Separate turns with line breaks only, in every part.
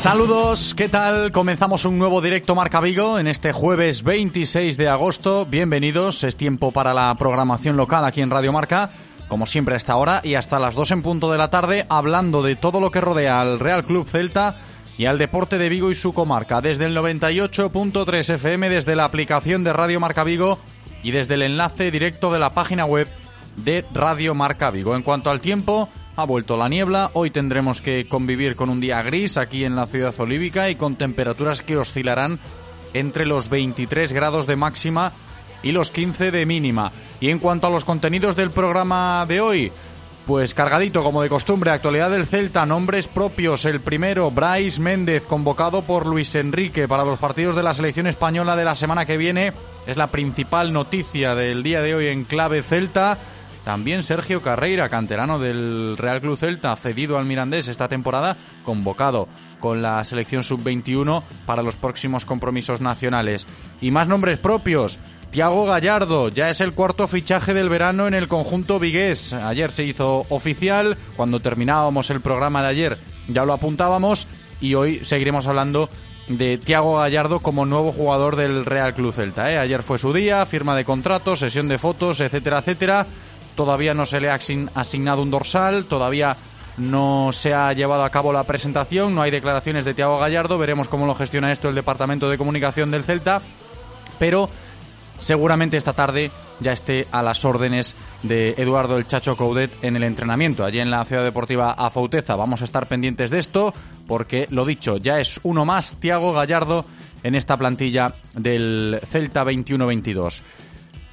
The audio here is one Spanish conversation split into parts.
Saludos, ¿qué tal? Comenzamos un nuevo directo Marca Vigo en este jueves 26 de agosto. Bienvenidos, es tiempo para la programación local aquí en Radio Marca, como siempre a esta hora y hasta las 2 en punto de la tarde, hablando de todo lo que rodea al Real Club Celta y al deporte de Vigo y su comarca, desde el 98.3 FM, desde la aplicación de Radio Marca Vigo y desde el enlace directo de la página web de Radio Marca Vigo. En cuanto al tiempo, ha vuelto la niebla, hoy tendremos que convivir con un día gris aquí en la ciudad olívica y con temperaturas que oscilarán entre los 23 grados de máxima y los 15 de mínima. Y en cuanto a los contenidos del programa de hoy, pues cargadito como de costumbre, actualidad del Celta, nombres propios. El primero, Bryce Méndez, convocado por Luis Enrique para los partidos de la selección española de la semana que viene. Es la principal noticia del día de hoy en clave Celta. También Sergio Carreira, canterano del Real Club Celta, cedido al Mirandés esta temporada, convocado con la selección sub-21 para los próximos compromisos nacionales. Y más nombres propios. Tiago Gallardo, ya es el cuarto fichaje del verano en el conjunto vigués. Ayer se hizo oficial, cuando terminábamos el programa de ayer ya lo apuntábamos y hoy seguiremos hablando de Tiago Gallardo como nuevo jugador del Real Club Celta. ¿eh? Ayer fue su día, firma de contratos, sesión de fotos, etcétera, etcétera todavía no se le ha asignado un dorsal, todavía no se ha llevado a cabo la presentación, no hay declaraciones de Tiago Gallardo, veremos cómo lo gestiona esto el Departamento de Comunicación del Celta, pero seguramente esta tarde ya esté a las órdenes de Eduardo el Chacho Coudet en el entrenamiento allí en la Ciudad Deportiva Afauteza. Vamos a estar pendientes de esto porque, lo dicho, ya es uno más Tiago Gallardo en esta plantilla del Celta 21-22.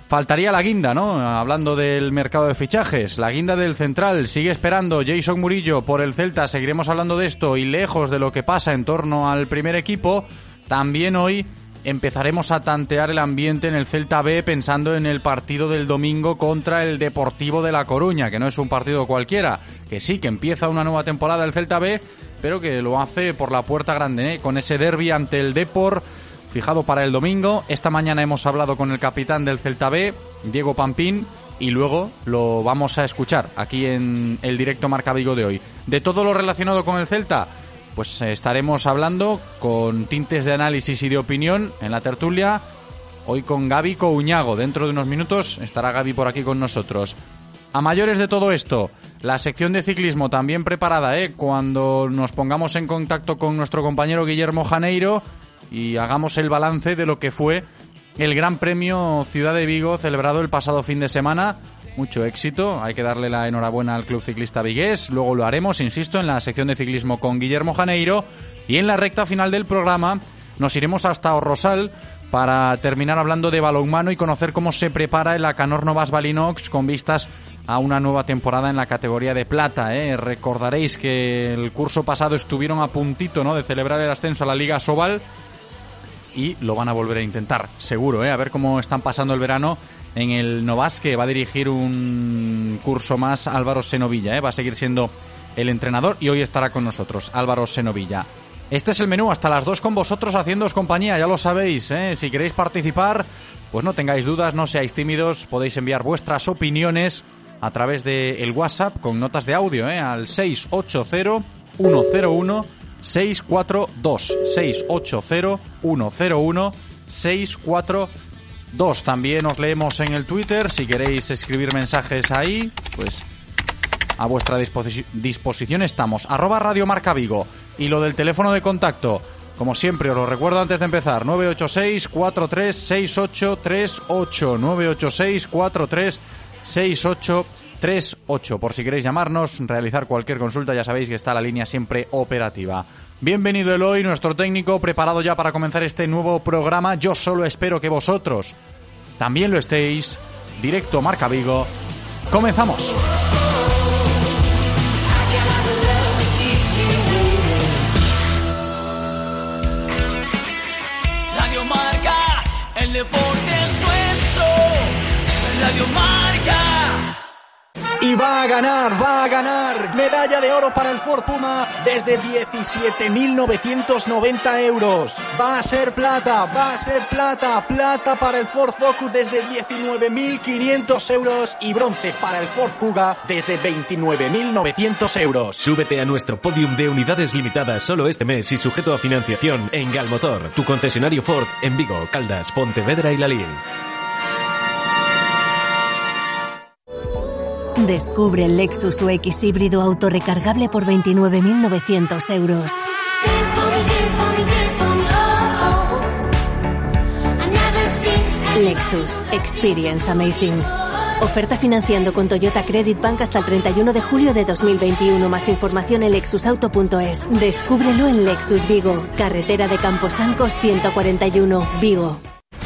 Faltaría la guinda, ¿no? Hablando del mercado de fichajes, la guinda del central sigue esperando Jason Murillo por el Celta, seguiremos hablando de esto y lejos de lo que pasa en torno al primer equipo, también hoy empezaremos a tantear el ambiente en el Celta B pensando en el partido del domingo contra el Deportivo de La Coruña, que no es un partido cualquiera, que sí, que empieza una nueva temporada el Celta B, pero que lo hace por la puerta grande, ¿eh? con ese derby ante el Deport fijado para el domingo. Esta mañana hemos hablado con el capitán del Celta B, Diego Pampín, y luego lo vamos a escuchar aquí en el directo Marca Vigo de hoy. De todo lo relacionado con el Celta, pues estaremos hablando con tintes de análisis y de opinión en la tertulia. Hoy con Gaby Couñago. Dentro de unos minutos estará Gaby por aquí con nosotros. A mayores de todo esto, la sección de ciclismo también preparada, ¿eh? Cuando nos pongamos en contacto con nuestro compañero Guillermo Janeiro y hagamos el balance de lo que fue el Gran Premio Ciudad de Vigo celebrado el pasado fin de semana. Mucho éxito, hay que darle la enhorabuena al Club Ciclista Vigués, luego lo haremos, insisto, en la sección de ciclismo con Guillermo Janeiro y en la recta final del programa nos iremos hasta Orrosal para terminar hablando de balonmano y conocer cómo se prepara el Acanor Novas Balinox con vistas a una nueva temporada en la categoría de plata. ¿eh? Recordaréis que el curso pasado estuvieron a puntito ¿no? de celebrar el ascenso a la Liga Sobal y lo van a volver a intentar, seguro, ¿eh? a ver cómo están pasando el verano en el Novas, que va a dirigir un curso más Álvaro Senovilla, ¿eh? va a seguir siendo el entrenador y hoy estará con nosotros Álvaro Senovilla. Este es el menú, hasta las dos con vosotros haciéndoos compañía, ya lo sabéis. ¿eh? Si queréis participar, pues no tengáis dudas, no seáis tímidos, podéis enviar vuestras opiniones a través del el WhatsApp con notas de audio ¿eh? al 680-101-642. 680-101-642. También os leemos en el Twitter, si queréis escribir mensajes ahí, pues a vuestra disposición estamos. Arroba Radio Marca Vigo. Y lo del teléfono de contacto, como siempre, os lo recuerdo antes de empezar, 986 436838 986 436838 Por si queréis llamarnos, realizar cualquier consulta, ya sabéis que está la línea siempre operativa. Bienvenido Eloy, nuestro técnico, preparado ya para comenzar este nuevo programa. Yo solo espero que vosotros también lo estéis. Directo Marca Vigo. Comenzamos. deporte es nuestro. Radio Marca. Y va a ganar, va a ganar. Medalla de oro para el Ford Puma desde 17.990 euros. Va a ser plata, va a ser plata. Plata para el Ford Focus desde 19.500 euros. Y bronce para el Ford Kuga desde 29.900 euros.
Súbete a nuestro podium de unidades limitadas solo este mes y sujeto a financiación en Galmotor, tu concesionario Ford en Vigo, Caldas, Pontevedra y Lalín.
Descubre el Lexus UX híbrido autorrecargable por 29.900 euros. Lexus Experience Amazing. Oferta financiando con Toyota Credit Bank hasta el 31 de julio de 2021. Más información en lexusauto.es. Descúbrelo en Lexus Vigo, carretera de Camposancos 141, Vigo.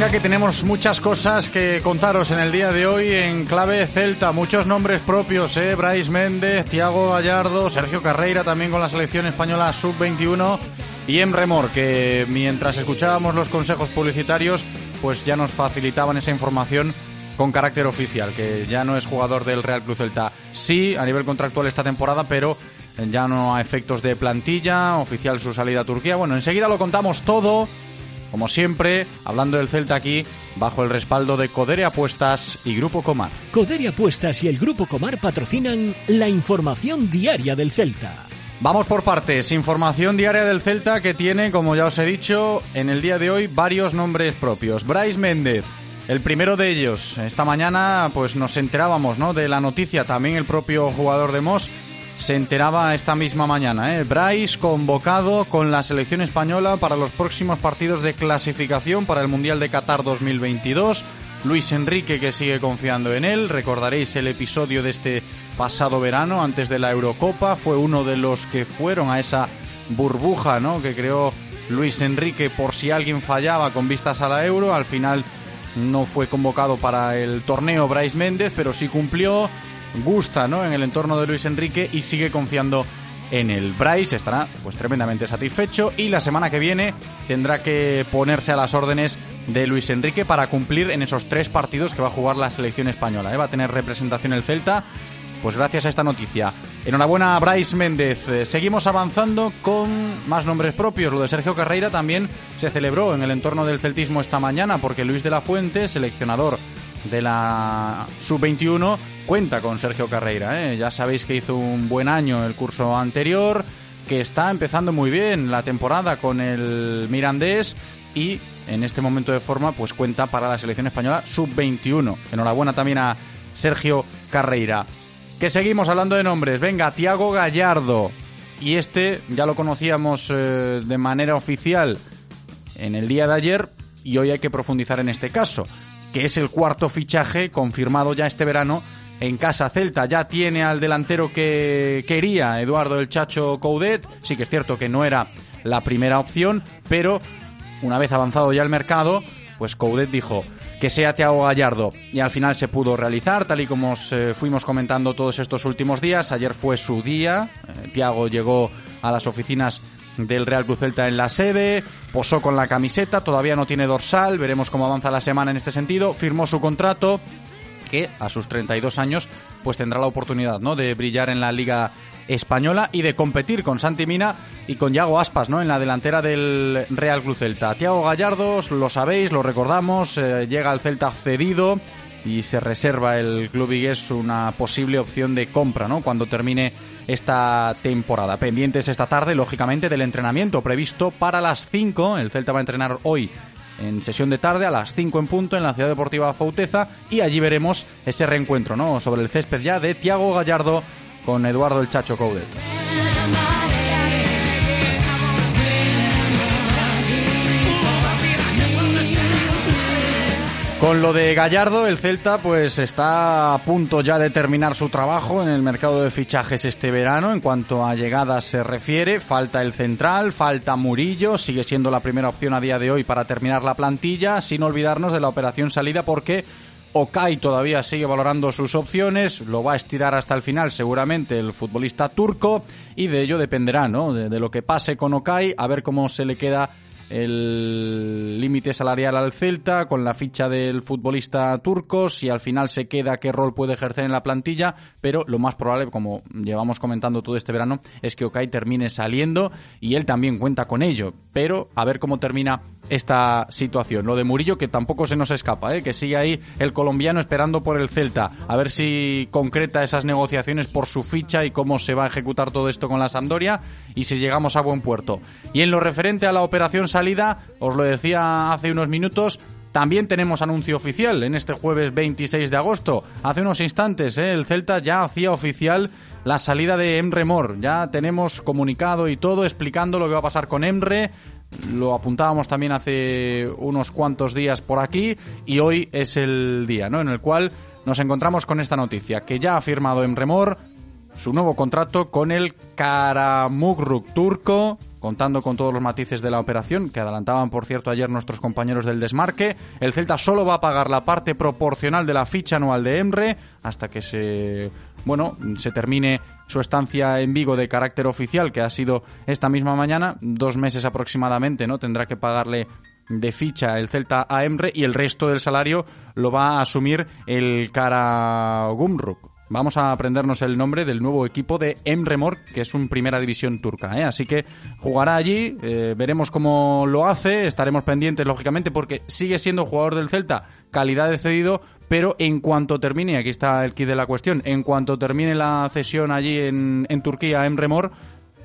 Venga, que tenemos muchas cosas que contaros en el día de hoy en clave Celta. Muchos nombres propios, ¿eh? Bryce Méndez, Tiago Gallardo, Sergio Carreira también con la selección española sub-21 y Emre Mor, que mientras escuchábamos los consejos publicitarios, pues ya nos facilitaban esa información con carácter oficial, que ya no es jugador del Real Club Celta. Sí, a nivel contractual esta temporada, pero ya no a efectos de plantilla, oficial su salida a Turquía. Bueno, enseguida lo contamos todo como siempre, hablando del Celta aquí, bajo el respaldo de Codere Apuestas y Grupo Comar.
Codere Apuestas y el Grupo Comar patrocinan la información diaria del Celta.
Vamos por partes. Información diaria del Celta que tiene, como ya os he dicho, en el día de hoy varios nombres propios. Bryce Méndez, el primero de ellos. Esta mañana pues nos enterábamos ¿no? de la noticia, también el propio jugador de Moss se enteraba esta misma mañana. ¿eh? Bryce convocado con la selección española para los próximos partidos de clasificación para el Mundial de Qatar 2022. Luis Enrique que sigue confiando en él. Recordaréis el episodio de este pasado verano antes de la Eurocopa. Fue uno de los que fueron a esa burbuja ¿no? que creó Luis Enrique por si alguien fallaba con vistas a la Euro. Al final no fue convocado para el torneo Bryce Méndez, pero sí cumplió gusta ¿no? en el entorno de Luis Enrique y sigue confiando en el Bryce, estará pues tremendamente satisfecho y la semana que viene tendrá que ponerse a las órdenes de Luis Enrique para cumplir en esos tres partidos que va a jugar la selección española. ¿eh? Va a tener representación el Celta, pues gracias a esta noticia. Enhorabuena a Bryce Méndez. Eh, seguimos avanzando con más nombres propios. Lo de Sergio Carreira también se celebró en el entorno del celtismo esta mañana porque Luis de la Fuente, seleccionador de la sub-21, cuenta con Sergio Carreira. ¿eh? Ya sabéis que hizo un buen año el curso anterior, que está empezando muy bien la temporada con el Mirandés y en este momento de forma pues cuenta para la selección española sub-21. Enhorabuena también a Sergio Carreira. Que seguimos hablando de nombres. Venga, Tiago Gallardo. Y este ya lo conocíamos eh, de manera oficial en el día de ayer y hoy hay que profundizar en este caso, que es el cuarto fichaje confirmado ya este verano en casa Celta ya tiene al delantero que quería Eduardo el Chacho Coudet. Sí que es cierto que no era la primera opción, pero una vez avanzado ya el mercado, pues Coudet dijo que sea Thiago Gallardo y al final se pudo realizar tal y como fuimos comentando todos estos últimos días. Ayer fue su día. Eh, Thiago llegó a las oficinas del Real Cruz Celta en la sede, posó con la camiseta, todavía no tiene dorsal, veremos cómo avanza la semana en este sentido, firmó su contrato que a sus 32 años pues tendrá la oportunidad ¿no? de brillar en la Liga Española y de competir con Santi Mina y con Yago Aspas ¿no? en la delantera del Real Club Celta. Tiago Gallardo, lo sabéis, lo recordamos, eh, llega al Celta cedido y se reserva el club vigués una posible opción de compra ¿no? cuando termine esta temporada. Pendientes esta tarde, lógicamente, del entrenamiento previsto para las 5. El Celta va a entrenar hoy en sesión de tarde a las 5 en punto en la Ciudad Deportiva Fauteza y allí veremos ese reencuentro ¿no? sobre el césped ya de Tiago Gallardo con Eduardo el Chacho Coudet. Con lo de Gallardo, el Celta pues está a punto ya de terminar su trabajo en el mercado de fichajes este verano. En cuanto a llegadas se refiere, falta el central, falta Murillo, sigue siendo la primera opción a día de hoy para terminar la plantilla, sin olvidarnos de la operación salida porque Okai todavía sigue valorando sus opciones, lo va a estirar hasta el final seguramente el futbolista turco y de ello dependerá, ¿no? De, lo que pase con Okai, a ver cómo se le queda el límite salarial al Celta con la ficha del futbolista turco, si al final se queda qué rol puede ejercer en la plantilla, pero lo más probable, como llevamos comentando todo este verano, es que Okai termine saliendo y él también cuenta con ello, pero a ver cómo termina esta situación. Lo de Murillo que tampoco se nos escapa, ¿eh? que sigue ahí el colombiano esperando por el Celta, a ver si concreta esas negociaciones por su ficha y cómo se va a ejecutar todo esto con la Sampdoria y si llegamos a buen puerto. Y en lo referente a la operación salida, os lo decía hace unos minutos, también tenemos anuncio oficial en este jueves 26 de agosto. Hace unos instantes ¿eh? el Celta ya hacía oficial la salida de Emre Mor. Ya tenemos comunicado y todo explicando lo que va a pasar con Emre. Lo apuntábamos también hace unos cuantos días por aquí y hoy es el día ¿no? en el cual nos encontramos con esta noticia, que ya ha firmado Emre Mor su nuevo contrato con el Karamugruk turco contando con todos los matices de la operación, que adelantaban, por cierto, ayer nuestros compañeros del desmarque. El Celta solo va a pagar la parte proporcional de la ficha anual de Emre hasta que se, bueno, se termine su estancia en Vigo de carácter oficial, que ha sido esta misma mañana, dos meses aproximadamente, ¿no? Tendrá que pagarle de ficha el Celta a Emre y el resto del salario lo va a asumir el Cara Gumruk. Vamos a aprendernos el nombre del nuevo equipo de Emre Mor, que es un primera división turca. ¿eh? Así que jugará allí, eh, veremos cómo lo hace, estaremos pendientes, lógicamente, porque sigue siendo jugador del Celta, calidad de cedido, pero en cuanto termine, aquí está el kit de la cuestión, en cuanto termine la cesión allí en, en Turquía, Emre Mor,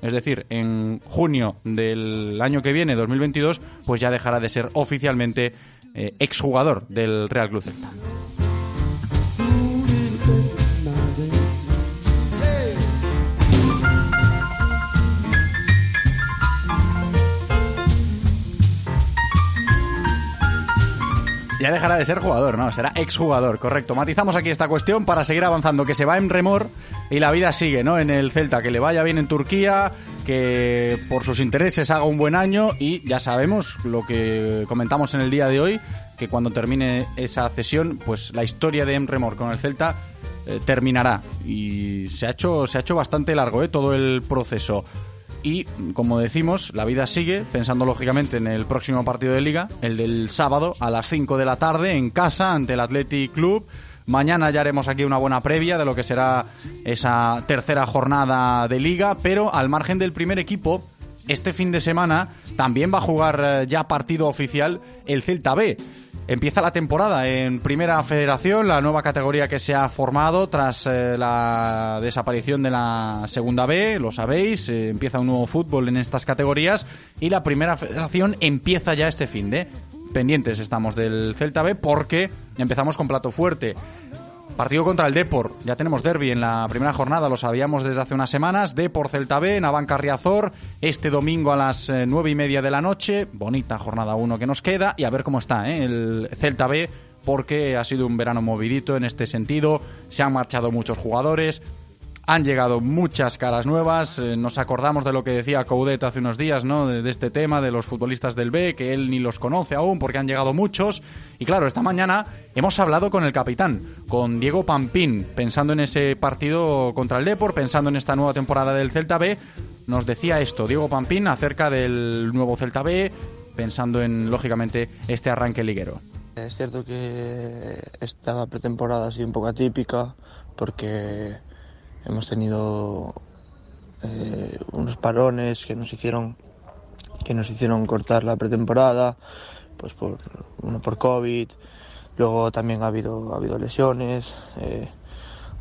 es decir, en junio del año que viene, 2022, pues ya dejará de ser oficialmente eh, exjugador del Real Club Celta. Ya dejará de ser jugador, ¿no? Será exjugador, correcto. Matizamos aquí esta cuestión para seguir avanzando, que se va en remor y la vida sigue, ¿no? En el Celta, que le vaya bien en Turquía, que por sus intereses haga un buen año y ya sabemos lo que comentamos en el día de hoy, que cuando termine esa cesión, pues la historia de Emremor con el Celta eh, terminará y se ha hecho se ha hecho bastante largo, ¿eh? Todo el proceso. Y, como decimos, la vida sigue, pensando lógicamente en el próximo partido de liga, el del sábado a las 5 de la tarde en casa ante el Athletic Club. Mañana ya haremos aquí una buena previa de lo que será esa tercera jornada de liga, pero al margen del primer equipo, este fin de semana también va a jugar eh, ya partido oficial el Celta B. Empieza la temporada en Primera Federación, la nueva categoría que se ha formado tras eh, la desaparición de la Segunda B, lo sabéis, eh, empieza un nuevo fútbol en estas categorías y la Primera Federación empieza ya este fin de. Pendientes estamos del Celta B porque empezamos con plato fuerte. Partido contra el Depor. Ya tenemos derby en la primera jornada, lo sabíamos desde hace unas semanas. Depor Celta B, Navanca Riazor, este domingo a las eh, nueve y media de la noche. Bonita jornada uno que nos queda. Y a ver cómo está ¿eh? el Celta B, porque ha sido un verano movidito en este sentido. Se han marchado muchos jugadores. Han llegado muchas caras nuevas. Eh, nos acordamos de lo que decía Coudet hace unos días, ¿no? De, este tema de los futbolistas del B, que él ni los conoce aún porque han llegado muchos. Y claro, esta mañana hemos hablado con el capitán, con Diego Pampín, pensando en ese partido contra el Depor, pensando en esta nueva temporada del Celta B. Nos decía esto, Diego Pampín, acerca del nuevo Celta B, pensando en, lógicamente, este arranque liguero.
Es cierto que esta pretemporada ha sido un poco atípica porque hemos tenido eh, unos parones que nos hicieron que nos hicieron cortar la pretemporada pues por uno por covid. Luego también ha habido ha habido lesiones eh,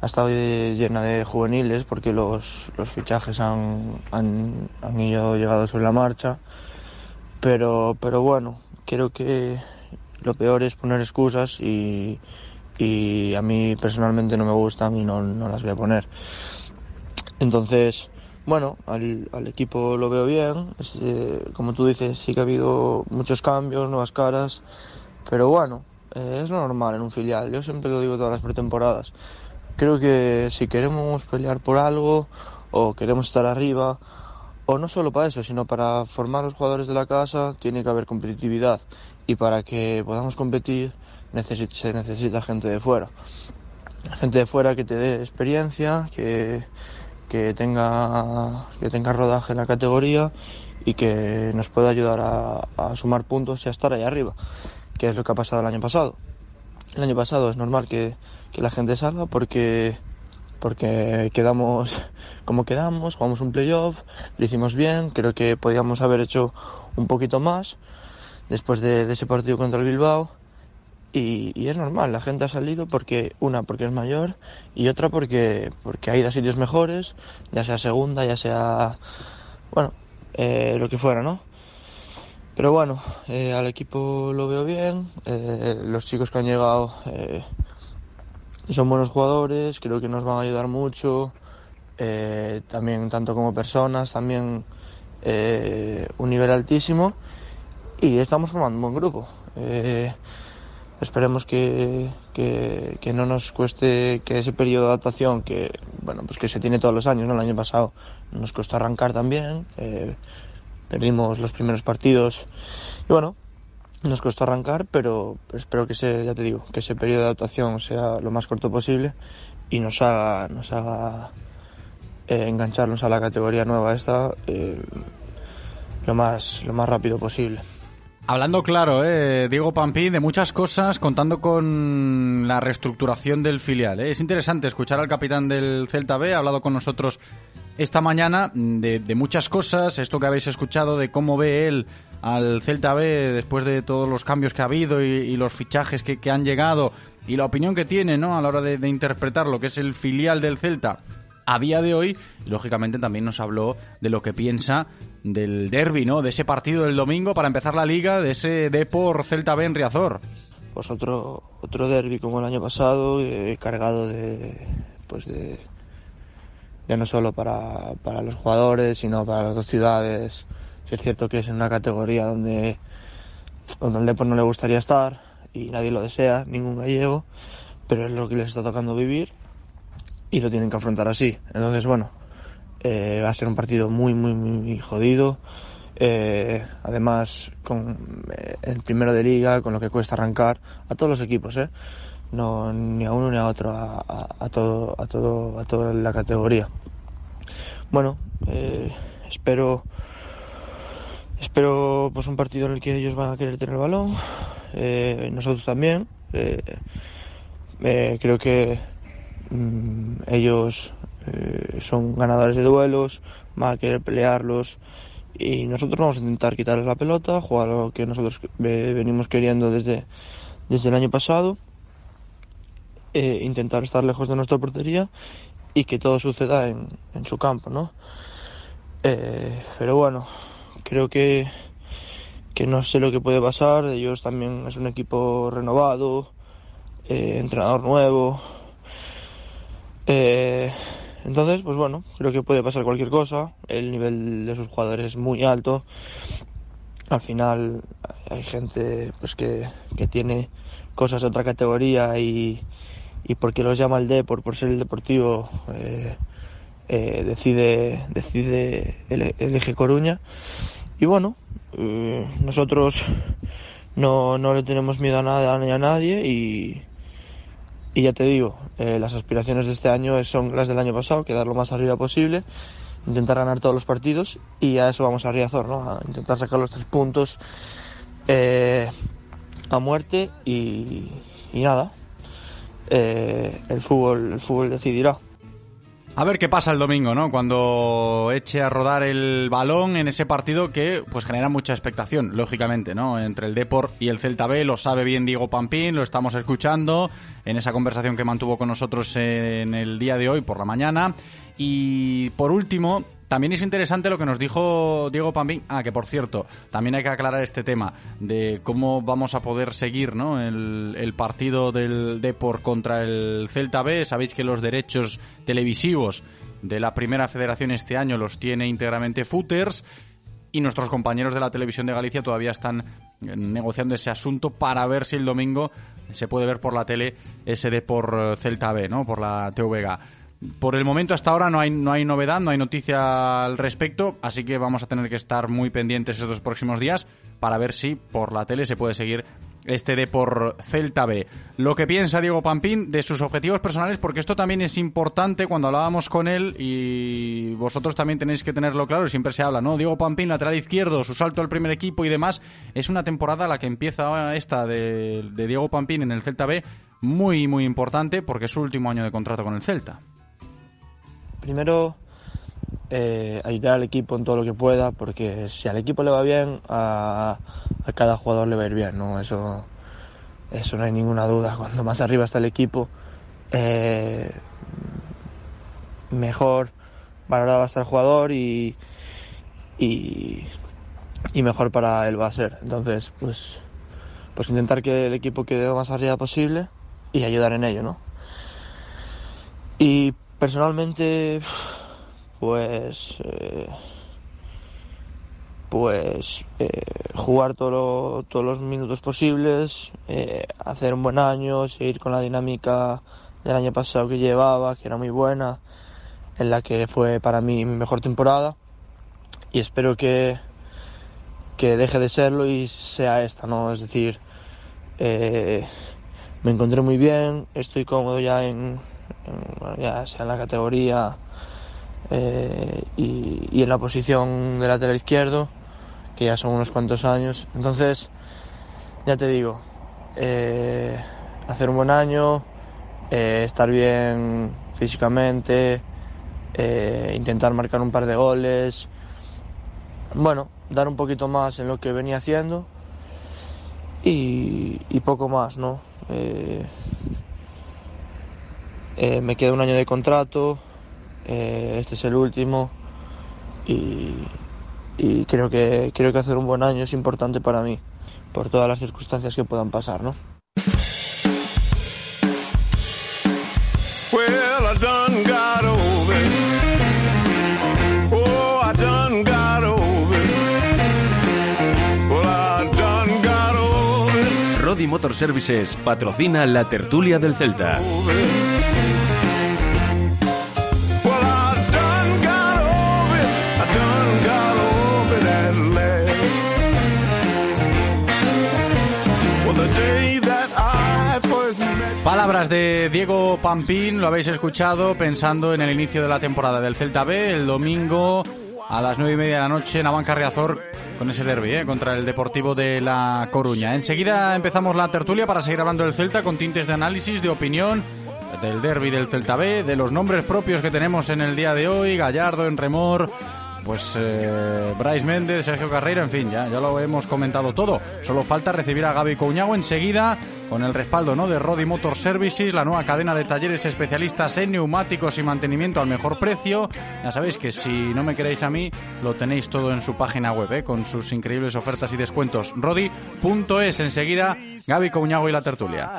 ha estado llena de juveniles porque los, los fichajes han, han, han ido llegado sobre la marcha. Pero pero bueno creo que lo peor es poner excusas y, y a mí personalmente no me gustan y no, no las voy a poner. Entonces, bueno, al, al equipo lo veo bien, es, eh, como tú dices, sí que ha habido muchos cambios, nuevas caras, pero bueno, eh, es lo normal en un filial, yo siempre lo digo todas las pretemporadas. Creo que si queremos pelear por algo o queremos estar arriba, o no solo para eso, sino para formar los jugadores de la casa, tiene que haber competitividad. Y para que podamos competir, se necesita gente de fuera. Gente de fuera que te dé experiencia, que, que, tenga, que tenga rodaje en la categoría y que nos pueda ayudar a, sumar puntos y a estar ahí arriba, que es lo que ha pasado el año pasado. El año pasado es normal que, que la gente salga porque porque quedamos como quedamos, jugamos un playoff, lo hicimos bien, creo que podíamos haber hecho un poquito más después de, de ese partido contra el Bilbao y, es normal, la gente ha salido porque, una, porque es mayor y otra porque, porque ha ido a sitios mejores, ya sea segunda, ya sea, bueno, eh, lo que fuera, ¿no? Pero bueno, eh, al equipo lo veo bien, eh, los chicos que han llegado son buenos jugadores, creo que nos van a ayudar mucho, también tanto como personas, también un nivel altísimo y estamos formando un buen grupo esperemos que, que, no nos cueste que ese periodo de adaptación que bueno pues que se tiene todos los años ¿no? el año pasado nos costó arrancar también eh, perdimos los primeros partidos y bueno, nos costó arrancar, pero espero que ese, ya te digo, que ese periodo de adaptación sea lo más corto posible y nos haga, nos haga eh, engancharnos a la categoría nueva esta eh, lo más, lo más rápido posible.
Hablando claro, eh, Diego Pampín, de muchas cosas, contando con la reestructuración del filial. Eh. Es interesante escuchar al capitán del Celta B, ha hablado con nosotros esta mañana de, de, muchas cosas, esto que habéis escuchado, de cómo ve él al Celta B después de todos los cambios que ha habido y, los fichajes que, han llegado y la opinión que tiene ¿no? a la hora de interpretar lo que es el filial del Celta a día de hoy. Lógicamente también nos habló de lo que piensa del derby, ¿no? De ese partido del domingo para empezar la liga, de ese Depor Celta B en Riazor.
Pues otro otro derby como el año pasado, eh, cargado de pues de ya no solo para, para los jugadores, sino para las dos ciudades. Si es cierto que es en una categoría donde donde al Depor no le gustaría estar y nadie lo desea, ningún gallego, pero es lo que les está tocando vivir y lo tienen que afrontar así. Entonces, bueno, eh, va a ser un partido muy, muy, muy jodido. Eh, además, con eh, el primero de liga, con lo que cuesta arrancar, a todos los equipos, ¿eh? No, ni a uno ni a otro, a, a, a todo, a todo, a toda la categoría. Bueno, espero, espero pues un partido en el que ellos van a querer tener el balón, nosotros también. Creo que ellos eh, son ganadores de duelos, van a querer pelearlos y nosotros vamos a intentar quitarles la pelota, jugar lo que nosotros venimos queriendo desde, desde el año pasado, eh, intentar estar lejos de nuestra portería y que todo suceda en, en su campo, ¿no? Eh, pero bueno, creo que, que no sé lo que puede pasar, ellos también es un equipo renovado, entrenador nuevo, eh, entonces, pues bueno, creo que puede pasar cualquier cosa. El nivel de sus jugadores es muy alto. Al final hay gente pues que, que tiene cosas de otra categoría y, y porque los llama el Depor por ser el deportivo eh, eh, decide decide el, el, eje Coruña y bueno eh, nosotros no, no le tenemos miedo a nada ni a nadie y, y ya te digo, eh, las aspiraciones de este año son las del año pasado, quedar lo más arriba posible, intentar ganar todos los partidos y a eso vamos a Riazor, ¿no? A intentar sacar los tres puntos eh, a muerte y, nada, eh, el fútbol, el fútbol decidirá.
A ver qué pasa el domingo, ¿no? Cuando eche a rodar el balón en ese partido que pues genera mucha expectación, lógicamente, ¿no? Entre el Deport y el Celta B, lo sabe bien Diego Pampín, lo estamos escuchando en esa conversación que mantuvo con nosotros en el día de hoy por la mañana. Y por último, también es interesante lo que nos dijo Diego Pampín. Ah, que por cierto, también hay que aclarar este tema de cómo vamos a poder seguir el, partido del Depor contra el Celta B. Sabéis que los derechos televisivos de la primera federación este año los tiene íntegramente Footers y nuestros compañeros de la televisión de Galicia todavía están negociando ese asunto para ver si el domingo se puede ver por la tele ese de por Celta B, ¿no? Por la TVG. Por el momento hasta ahora no hay, no hay novedad, no hay noticia al respecto, así que vamos a tener que estar muy pendientes estos próximos días para ver si por la tele se puede seguir este de por Celta B. Lo que piensa Diego Pampín de sus objetivos personales, porque esto también es importante cuando hablábamos con él y vosotros también tenéis que tenerlo claro, siempre se habla, ¿no? Diego Pampín, lateral izquierdo, su salto al primer equipo y demás, es una temporada la que empieza esta de, de Diego Pampín en el Celta B muy, muy importante porque es su último año de contrato con el Celta
primero eh, ayudar al equipo en todo lo que pueda, porque si al equipo le va bien, a, a, cada jugador le va a ir bien, ¿no? Eso, eso no hay ninguna duda. Cuando más arriba está el equipo, eh, mejor valorado va a estar el jugador y, y, y, mejor para él va a ser. Entonces, pues, pues intentar que el equipo quede lo más arriba posible y ayudar en ello, ¿no? Y personalmente pues eh, pues eh, jugar todos los minutos posibles eh, hacer un buen año seguir con la dinámica del año pasado que llevaba que era muy buena en la que fue para mí mi mejor temporada y espero que que deje de serlo y sea esta, ¿no? Es decir, me encontré muy bien, estoy cómodo ya en, ya sea en la categoría eh, y, en la posición de lateral izquierdo, que ya son unos cuantos años. Entonces, ya te digo, eh, hacer un buen año, estar bien físicamente, intentar marcar un par de goles, bueno, dar un poquito más en lo que venía haciendo y, poco más, ¿no? Eh, me queda un año de contrato, eh, este es el último y, y, creo, que, creo que hacer un buen año es importante para mí, por todas las circunstancias que puedan pasar, ¿no?
Rodi Motor Services patrocina la tertulia del Celta.
De Diego Pampín, lo habéis escuchado pensando en el inicio de la temporada del Celta B, el domingo a las nueve y media de la noche en Abanca Riazor con ese derby ¿eh? contra el Deportivo de La Coruña. Enseguida empezamos la tertulia para seguir hablando del Celta con tintes de análisis, de opinión, del derby del Celta B, de los nombres propios que tenemos en el día de hoy, Gallardo en remor, pues eh, Bryce Méndez, Sergio Carreira, en fin, ya, ya lo hemos comentado todo. Solo falta recibir a Gaby Couñago enseguida con el respaldo ¿no? de Rodi Motor Services, la nueva cadena de talleres especialistas en neumáticos y mantenimiento al mejor precio. Ya sabéis que si no me queréis a mí, lo tenéis todo en su página web, ¿eh? con sus increíbles ofertas y descuentos. Rodi.es, enseguida Gaby Couñago y la tertulia.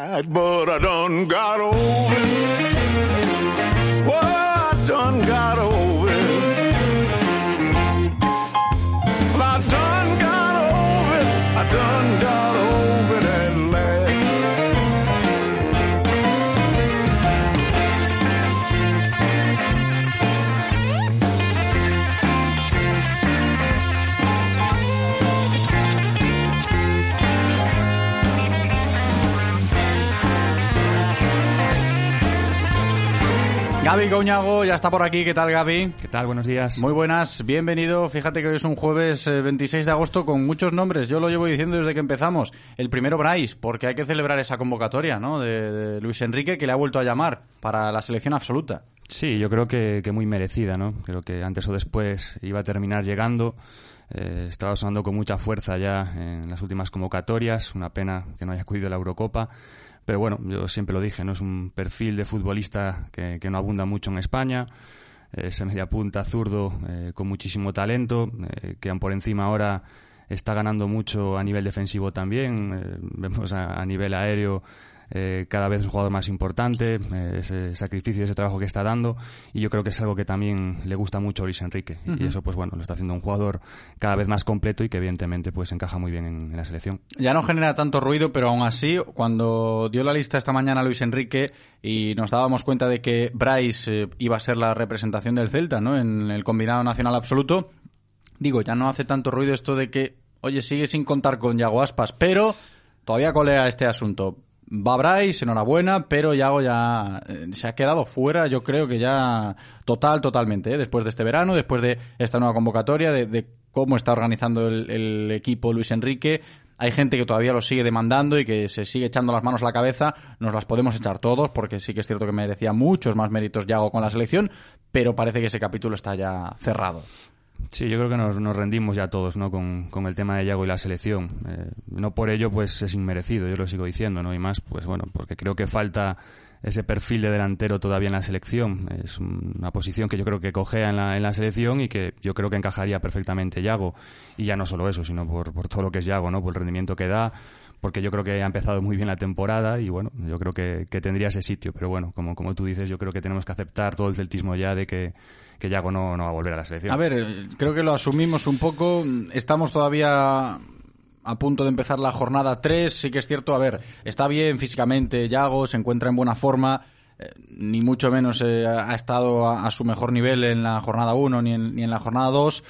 Gaby Coñago ya está por aquí. ¿Qué tal, Gaby?
¿Qué tal? Buenos días.
Muy buenas, bienvenido. Fíjate que hoy es un jueves 26 eh, de agosto con muchos nombres. Yo lo llevo diciendo desde que empezamos. El primero, Bryce, porque hay que celebrar esa convocatoria ¿no? de, Luis Enrique, que le ha vuelto a llamar para la selección absoluta.
Sí, yo creo que, muy merecida, ¿no? Creo que antes o después iba a terminar llegando. Eh, estaba sonando con mucha fuerza ya en las últimas convocatorias. Una pena que no haya acudido a la Eurocopa. Pero bueno, yo siempre lo dije, no es un perfil de futbolista que, no abunda mucho en España. Ese media punta zurdo eh, con muchísimo talento, eh, que por encima ahora está ganando mucho a nivel defensivo también. Eh, vemos a, nivel aéreo eh, cada vez un jugador más importante, eh, ese sacrificio, ese trabajo que está dando, y yo creo que es algo que también le gusta mucho a Luis Enrique, y eso pues bueno, lo está haciendo un jugador cada vez más completo y que evidentemente pues encaja muy bien en, la selección.
Ya no genera tanto ruido, pero aún así, cuando dio la lista esta mañana Luis Enrique y nos dábamos cuenta de que Bryce eh, iba a ser la representación del Celta, ¿no? En el combinado nacional absoluto, digo, ya no hace tanto ruido esto de que, oye, sigue sin contar con Yago Aspas, pero todavía colea este asunto va Bryce, enhorabuena, pero Yago ya eh, se ha quedado fuera, yo creo que ya total, totalmente, ¿eh? después de este verano, después de esta nueva convocatoria, de, cómo está organizando el, equipo Luis Enrique. Hay gente que todavía lo sigue demandando y que se sigue echando las manos a la cabeza. Nos las podemos echar todos, porque sí que es cierto que merecía muchos más méritos Yago con la selección, pero parece que ese capítulo está ya cerrado.
Sí, yo creo que nos, nos rendimos ya todos ¿no? con, con, el tema de Yago y la selección. Eh, no por ello pues es inmerecido, yo lo sigo diciendo, ¿no? Y más, pues bueno, porque creo que falta ese perfil de delantero todavía en la selección. Es una posición que yo creo que cogea en la, en la selección y que yo creo que encajaría perfectamente Yago. Y ya no solo eso, sino por, por todo lo que es Yago, ¿no? Por el rendimiento que da, porque yo creo que ha empezado muy bien la temporada y bueno, yo creo que, que tendría ese sitio. Pero bueno, como, como tú dices, yo creo que tenemos que aceptar todo el celtismo ya de que que Yago no, no va a volver a la selección.
A ver, creo que lo asumimos un poco. Estamos todavía a punto de empezar la jornada 3. Sí que es cierto, a ver, está bien físicamente Yago, se encuentra en buena forma. Eh, ni mucho menos eh, ha estado a, su mejor nivel en la jornada 1 ni en, ni en la jornada 2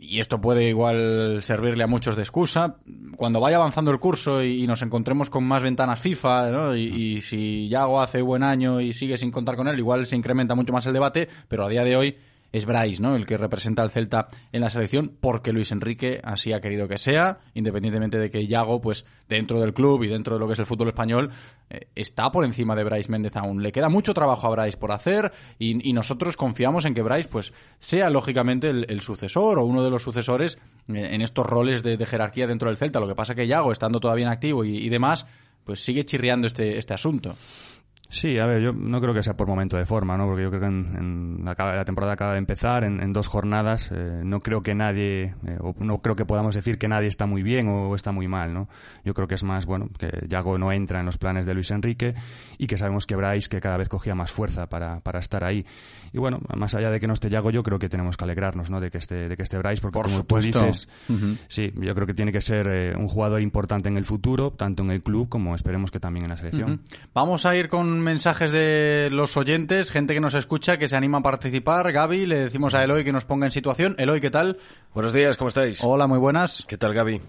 y esto puede igual servirle a muchos de excusa, cuando vaya avanzando el curso y, nos encontremos con más ventanas FIFA, ¿no? y, y, si Yago hace buen año y sigue sin contar con él, igual se incrementa mucho más el debate, pero a día de hoy es Bryce, ¿no? El que representa al Celta en la selección, porque Luis Enrique así ha querido que sea, independientemente de que Yago, pues dentro del club y dentro de lo que es el fútbol español, eh, está por encima de Bryce Méndez aún. Le queda mucho trabajo a Bryce por hacer y, nosotros confiamos en que Bryce, pues, sea lógicamente el, sucesor o uno de los sucesores eh, en estos roles de, jerarquía dentro del Celta. Lo que pasa que Yago, estando todavía en activo y, y demás, pues sigue chirriando este, este asunto.
Sí, a ver, yo no creo que sea por momento de forma, ¿no? Porque yo creo que en, la, temporada acaba de empezar, en, dos jornadas, eh, no creo que nadie, eh, o no creo que podamos decir que nadie está muy bien o, está muy mal, ¿no? Yo creo que es más, bueno, que Yago no entra en los planes de Luis Enrique y que sabemos que Bryce que cada vez cogía más fuerza para, para estar ahí. Y bueno, más allá de que no esté Yago, yo creo que tenemos que alegrarnos, ¿no? De que esté, de que esté Bryce, porque como tú dices, sí, yo creo que tiene que ser eh, un jugador importante en el futuro, tanto en el club como esperemos que también en la selección.
Vamos a ir con mensajes de los oyentes, gente que nos escucha, que se anima a participar. Gaby, le decimos a Eloy que nos ponga en situación. Eloy, ¿qué tal?
Buenos días, ¿cómo estáis?
Hola, muy buenas.
¿Qué tal, Gaby?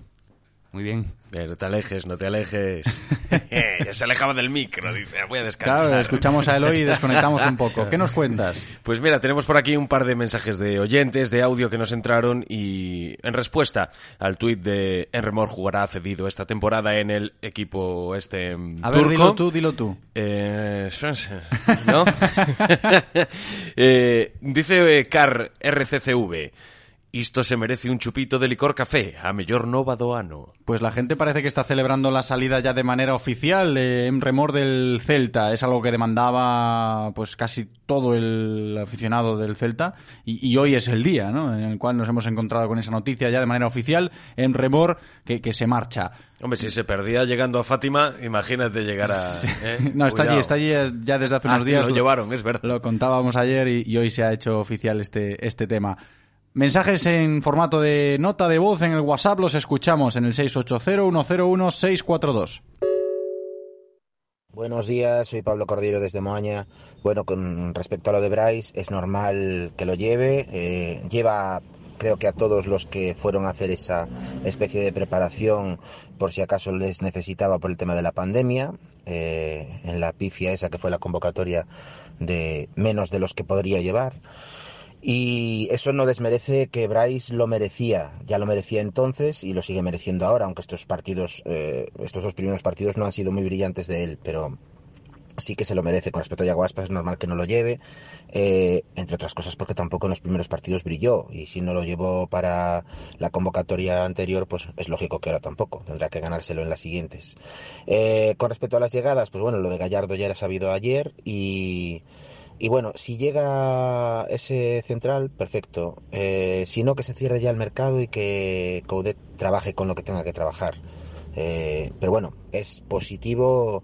Muy bien.
no te alejes, no te alejes. ya se alejaba del micro, dice, voy a descansar.
Claro, escuchamos a Eloy y desconectamos un poco. ¿Qué nos cuentas?
Pues mira, tenemos por aquí un par de mensajes de oyentes, de audio que nos entraron y en respuesta al tuit de Enremor jugará cedido esta temporada en el equipo este
A ver, dilo tú, dilo tú.
Eh, ¿No? eh, dice Car RCCV... Esto se merece un chupito de licor café, a mejor no vadoano.
Pues la gente parece que está celebrando la salida ya de manera oficial de Emremor del Celta. Es algo que demandaba pues casi todo el aficionado del Celta. Y, hoy es el día, ¿no? En el cual nos hemos encontrado con esa noticia ya de manera oficial. Emremor que, que se marcha.
Hombre, si se perdía llegando a Fátima, imagínate llegar a... ¿eh?
No, está allí, está allí ya desde hace unos
ah,
días.
Lo llevaron, es verdad.
Lo contábamos ayer y, y hoy se ha hecho oficial este, este tema. Mensajes en formato de nota de voz en el WhatsApp los escuchamos en el 680-101-642.
Buenos días, soy Pablo Cordero desde Moaña. Bueno, con respecto a lo de Bryce, es normal que lo lleve. Eh, lleva, creo que a todos los que fueron a hacer esa especie de preparación, por si acaso les necesitaba por el tema de la pandemia, eh, en la pifia esa que fue la convocatoria de menos de los que podría llevar. Y eso no desmerece que Bryce lo merecía, ya lo merecía entonces y lo sigue mereciendo ahora, aunque estos partidos, eh, estos dos primeros partidos no han sido muy brillantes de él, pero sí que se lo merece. Con respecto a Yago es normal que no lo lleve, eh, entre otras cosas porque tampoco en los primeros partidos brilló y si no lo llevó para la convocatoria anterior, pues es lógico que ahora tampoco, tendrá que ganárselo en las siguientes. Eh, con respecto a las llegadas, pues bueno, lo de Gallardo ya era sabido ayer y y bueno, si llega ese central, perfecto. Eh, si no, que se cierre ya el mercado y que Coudet trabaje con lo que tenga que trabajar. Eh, pero bueno, es positivo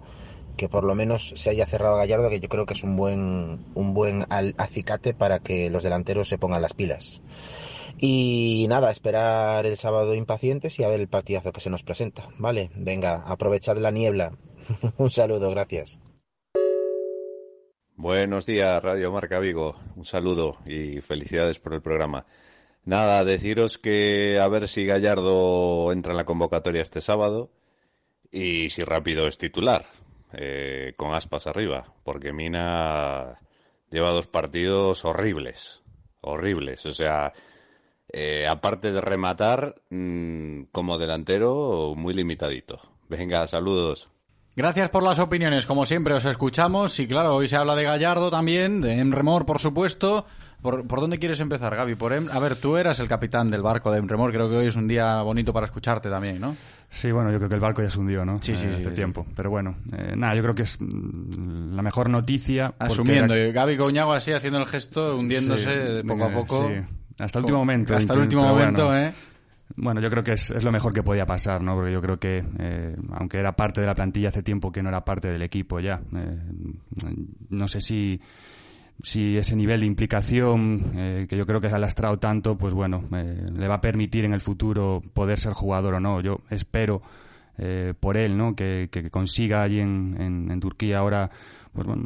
que por lo menos se haya cerrado Gallardo, que yo creo que es un buen, un buen acicate para que los delanteros se pongan las pilas. Y nada, esperar el sábado impacientes y a ver el partidazo que se nos presenta. Vale, venga, aprovechad la niebla. un saludo, gracias.
Buenos días, Radio Marca Vigo. Un saludo y felicidades por el programa. Nada, deciros que a ver si Gallardo entra en la convocatoria este sábado y si rápido es titular, eh, con aspas arriba, porque Mina lleva dos partidos horribles, horribles. O sea, eh, aparte de rematar, mm, como delantero, muy limitadito. Venga, saludos.
Gracias por las opiniones, como siempre os escuchamos y claro, hoy se habla de Gallardo también, de Emremor por supuesto. ¿Por, dónde quieres empezar, Gaby? Por A ver, tú eras el capitán del barco de Emremor, creo que hoy es un día bonito para escucharte también, ¿no?
Sí, bueno, yo creo que el barco ya se hundió, ¿no?
Sí, sí,
eh,
sí.
tiempo. Pero bueno, eh, nada, yo creo que es mm, la mejor noticia.
Asumiendo, Gaby Coñago así haciendo el gesto, hundiéndose poco a poco. Sí.
Hasta el último momento.
Hasta el último momento, ¿eh?
Bueno, yo creo que es, lo mejor que podía pasar, ¿no? Porque yo creo que, eh, aunque era parte de la plantilla hace tiempo que no era parte del equipo ya, eh, no sé si, si ese nivel de implicación eh, que yo creo que se ha lastrado tanto, pues bueno, le va a permitir en el futuro poder ser jugador o no. Yo espero por él, ¿no? Que, consiga allí en, en, Turquía ahora pues bueno,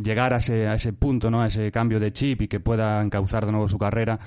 llegar a ese, a ese punto, ¿no? A ese cambio de chip y que pueda encauzar de nuevo su carrera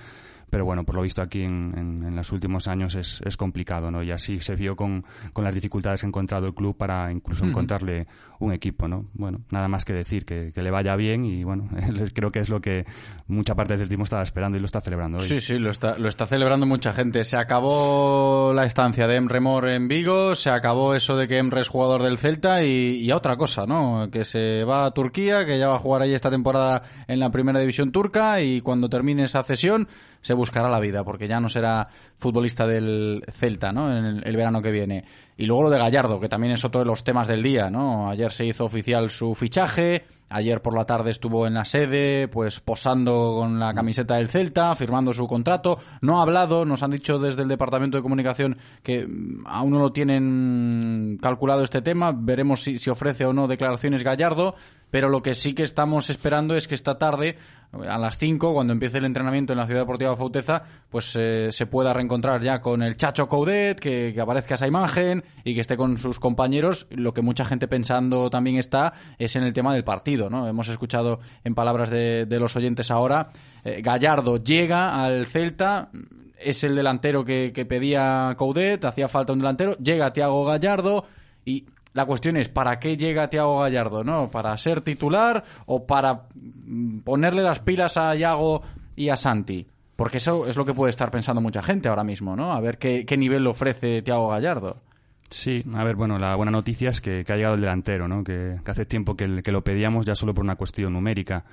pero bueno, por lo visto aquí en, en, los últimos años es, es, complicado, ¿no? Y así se vio con, con, las dificultades que ha encontrado el club para incluso encontrarle un equipo, ¿no? Bueno, nada más que decir, que, que, le vaya bien y bueno, creo que es lo que mucha parte del tiempo estaba esperando y lo está celebrando hoy.
Sí, sí, lo está, lo está celebrando mucha gente. Se acabó la estancia de Emre Mor en Vigo, se acabó eso de que Emre es jugador del Celta y, y a otra cosa, ¿no? Que se va a Turquía, que ya va a jugar ahí esta temporada en la primera división turca y cuando termine esa cesión se buscará la vida, porque ya no será futbolista del Celta, ¿no? En el, verano que viene. Y luego lo de Gallardo, que también es otro de los temas del día, ¿no? Ayer se hizo oficial su fichaje, ayer por la tarde estuvo en la sede, pues posando con la camiseta del Celta, firmando su contrato. No ha hablado, nos han dicho desde el Departamento de Comunicación que mm, aún no lo tienen calculado este tema. Veremos si, si ofrece o no declaraciones Gallardo pero lo que sí que estamos esperando es que esta tarde, a las 5, cuando empiece el entrenamiento en la Ciudad Deportiva Fauteza, pues eh, se pueda reencontrar ya con el Chacho Coudet, que, aparezca esa imagen y que esté con sus compañeros. Lo que mucha gente pensando también está es en el tema del partido, ¿no? Hemos escuchado en palabras de, los oyentes ahora, eh, Gallardo llega al Celta, es el delantero que, que pedía Coudet, hacía falta un delantero, llega Tiago Gallardo y la cuestión es, ¿para qué llega Tiago Gallardo? ¿No? ¿Para ser titular o para mm, ponerle las pilas a Yago y a Santi? Porque eso es lo que puede estar pensando mucha gente ahora mismo, ¿no? A ver qué, nivel ofrece Tiago Gallardo.
Sí, a ver, bueno, la buena noticia es que, ha llegado el delantero, ¿no? Que, hace tiempo que, que, lo pedíamos ya solo por una cuestión numérica.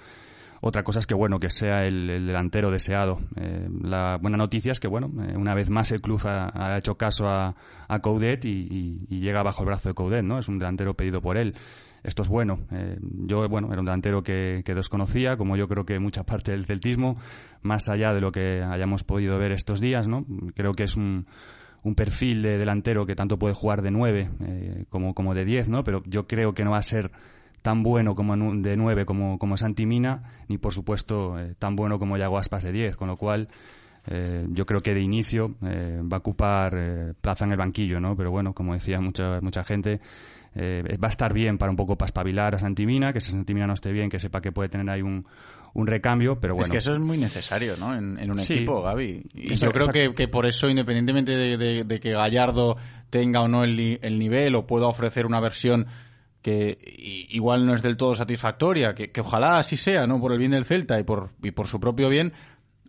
Otra cosa es que, bueno, que sea el, delantero deseado. Eh, la buena noticia es que, bueno, eh, una vez más el club ha, hecho caso a, a Coudet y, llega bajo el brazo de Coudet, ¿no? Es un delantero pedido por él. Esto es bueno. Eh, yo, bueno, era un delantero que, desconocía, como yo creo que mucha parte del celtismo, más allá de lo que hayamos podido ver estos días, ¿no? Creo que es un, perfil de delantero que tanto puede jugar de nueve como, como de diez, ¿no? Pero yo creo que no va a ser tan bueno como de 9 como, como Santi Mina, ni por supuesto eh, tan bueno como Yago Aspas de 10, con lo cual eh, yo creo que de inicio eh, va a ocupar plaza en el banquillo, ¿no? Pero bueno, como decía mucha, mucha gente, va a estar bien para un poco para espabilar a Santimina, que si Santimina no esté bien, que sepa que puede tener ahí un, un recambio, pero bueno.
Es que eso es muy necesario, ¿no? En, un equipo, Gaby. Y yo creo que, que, por eso, independientemente de, de, que Gallardo tenga o no el, el nivel o pueda ofrecer una versión que igual no es del todo satisfactoria, que, ojalá así sea, ¿no? Por el bien del Celta y por, y por su propio bien,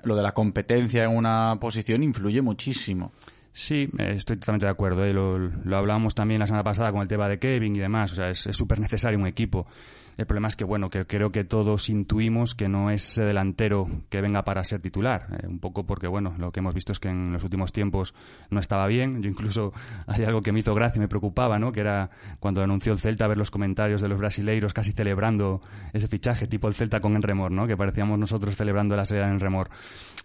lo de la competencia en una posición influye muchísimo.
Sí, estoy totalmente de acuerdo. ¿eh? Lo, lo hablábamos también la semana pasada con el tema de Kevin y demás. O sea, es súper necesario un equipo. El problema es que, bueno, que creo que todos intuimos que no es delantero que venga para ser titular. Eh, un poco porque, bueno, lo que hemos visto es que en los últimos tiempos no estaba bien. Yo incluso hay algo que me hizo gracia y me preocupaba, ¿no? Que era cuando anunció el Celta ver los comentarios de los brasileiros casi celebrando ese fichaje, tipo el Celta con Enremor, ¿no? Que parecíamos nosotros celebrando la serie en Enremor.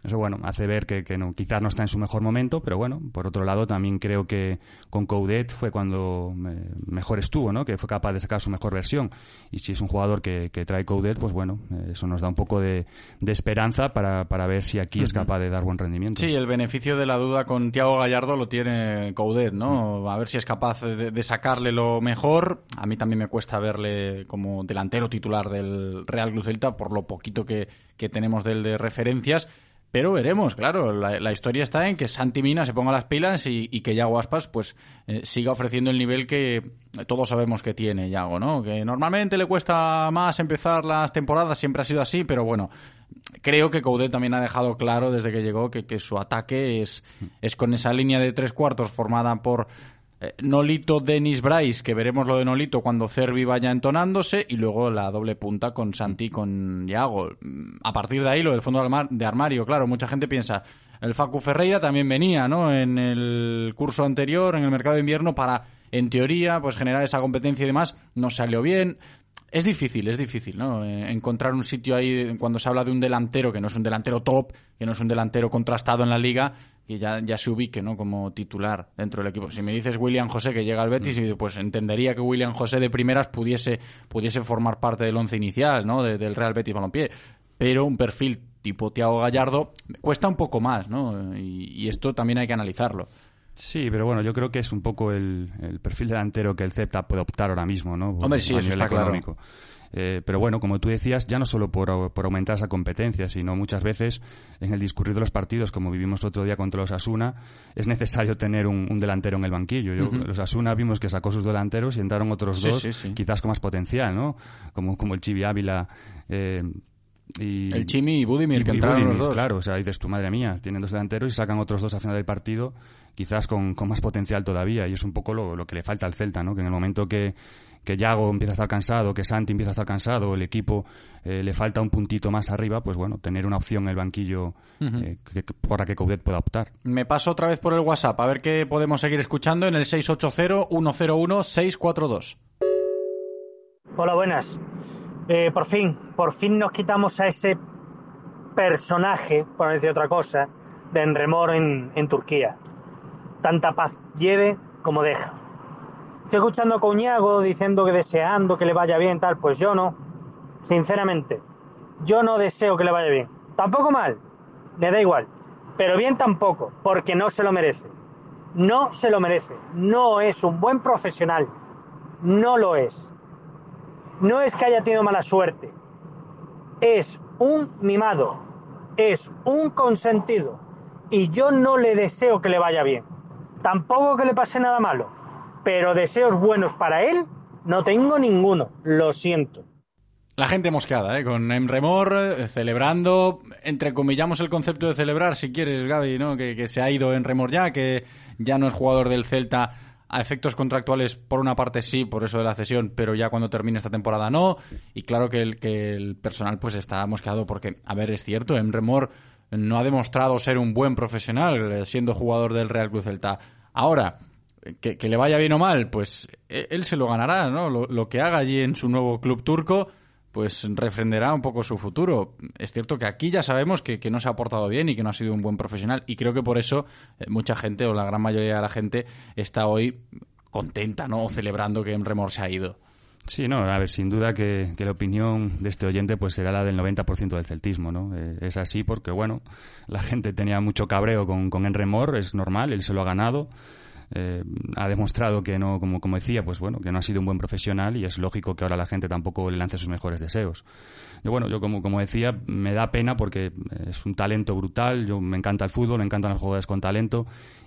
Eso, bueno, hace ver que, que no, quizás no está en su mejor momento, pero bueno, por otro lado, también creo que con Coudet fue cuando eh, mejor estuvo, ¿no? Que fue capaz de sacar su mejor versión. Y si es un jugador que, trae Coudet, pues bueno, eh, eso nos da un poco de, esperanza para, para, ver si aquí es capaz de dar buen rendimiento.
Sí, el beneficio de la duda con Thiago Gallardo lo tiene Coudet, ¿no? A ver si es capaz de, sacarle lo mejor. A mí también me cuesta verle como delantero titular del Real Club Celta por lo poquito que, que tenemos del de referencias. Pero veremos, claro, la, historia está en que Santi Mina se ponga las pilas y, que Yago Aspas pues eh, siga ofreciendo el nivel que todos sabemos que tiene Yago, ¿no? Que normalmente le cuesta más empezar las temporadas, siempre ha sido así, pero bueno, creo que Coudet también ha dejado claro desde que llegó que, que su ataque es, es con esa línea de tres cuartos formada por eh, Nolito Denis Bryce, que veremos lo de Nolito cuando Cervi vaya entonándose, y luego la doble punta con Santi con Yago. A partir de ahí, lo del fondo de armario, claro, mucha gente piensa, el Facu Ferreira también venía, ¿no? En el curso anterior, en el mercado de invierno, para, en teoría, pues generar esa competencia y demás, no salió bien. Es difícil, es difícil, ¿no? Eh, encontrar un sitio ahí cuando se habla de un delantero que no es un delantero top, que no es un delantero contrastado en la liga, y ya, ya se ubique ¿no? como titular dentro del equipo. Si me dices William José que llega al Betis, pues entendería que William José de primeras pudiese, pudiese formar parte del once inicial ¿no? del Real Betis Balompié. Pero un perfil tipo Tiago Gallardo cuesta un poco más, ¿no? Y, esto también hay que analizarlo.
Sí, pero bueno, yo creo que es un poco el, el perfil delantero que el Celta puede optar ahora mismo, ¿no?
Hombre, sí,
A
eso
nivel
está claro.
Eh, pero bueno, como tú decías, ya no solo por, por aumentar esa competencia, sino muchas veces en el discurrir de los partidos, como vivimos otro día contra los Asuna, es necesario tener un, un delantero en el banquillo. Yo-. Los Asuna vimos que sacó sus delanteros y entraron otros
Sí,
dos,
sí, sí.
quizás con más potencial, ¿no? Como, como el Chivi Ávila. eh, y,
El Chimi y Budimir,
y-
que
y
entraron los dos.
Claro, o sea, dices tu madre mía, tienen dos delanteros y sacan otros dos al final del partido, quizás con, con más potencial todavía. Y es un poco lo, lo que le falta al Celta, ¿no? Que en el momento que, que Yago empieza a estar cansado, que Santi empieza a estar cansado, el equipo eh, le falta un puntito más arriba, pues bueno, tener una opción en el banquillo eh, que, que- por la que Coudet pueda optar.
Me paso otra vez por el WhatsApp, a ver qué podemos seguir escuchando en el 680-101-642.
Hola, buenas. Eh, por fin, por fin nos quitamos a ese personaje, por no decir otra cosa, de Enremor en, en Turquía. Tanta paz lleve como deja. Estoy escuchando a Coñago diciendo que deseando que le vaya bien, tal, pues yo no. Sinceramente, yo no deseo que le vaya bien. Tampoco mal, le da igual. Pero bien tampoco, porque no se lo merece. No se lo merece. No es un buen profesional. No lo es. No es que haya tenido mala suerte. Es un mimado. Es un consentido. Y yo no le deseo que le vaya bien. Tampoco que le pase nada malo. Pero deseos buenos para él no tengo ninguno. Lo siento.
La gente mosqueada, ¿eh? Con Emremor eh, celebrando, entrecomillamos el concepto de celebrar, si quieres, Gaby, ¿no? Que, se ha ido Emremor ya, que ya no es jugador del Celta a efectos contractuales, por una parte sí, por eso de la cesión, pero ya cuando termine esta temporada no. Y claro que el, que el personal pues está mosqueado porque, a ver, es cierto, Emremor no ha demostrado ser un buen profesional eh, siendo jugador del Real Cruz Celta. Ahora, que, le vaya bien o mal, pues eh, él se lo ganará, ¿no? Lo, que haga allí en su nuevo club turco, pues refrendará un poco su futuro. Es cierto que aquí ya sabemos que, que no se ha portado bien y que no ha sido un buen profesional y creo que por eso eh, mucha gente o la gran mayoría de la gente está hoy contenta, ¿no? O celebrando que Remor se ha ido.
Sí, no, a ver, sin duda que, que la opinión de este oyente pues será la del 90% del celtismo, ¿no? Eh, es así porque, bueno, la gente tenía mucho cabreo con, con Enremor, es normal, él se lo ha ganado. Eh, ha demostrado que no, como, como decía, pues bueno, que no ha sido un buen profesional y es lógico que ahora la gente tampoco le lance sus mejores deseos. Yo, bueno, yo como, como decía, me da pena porque es un talento brutal, yo me encanta el fútbol, me encantan los jugadores con talento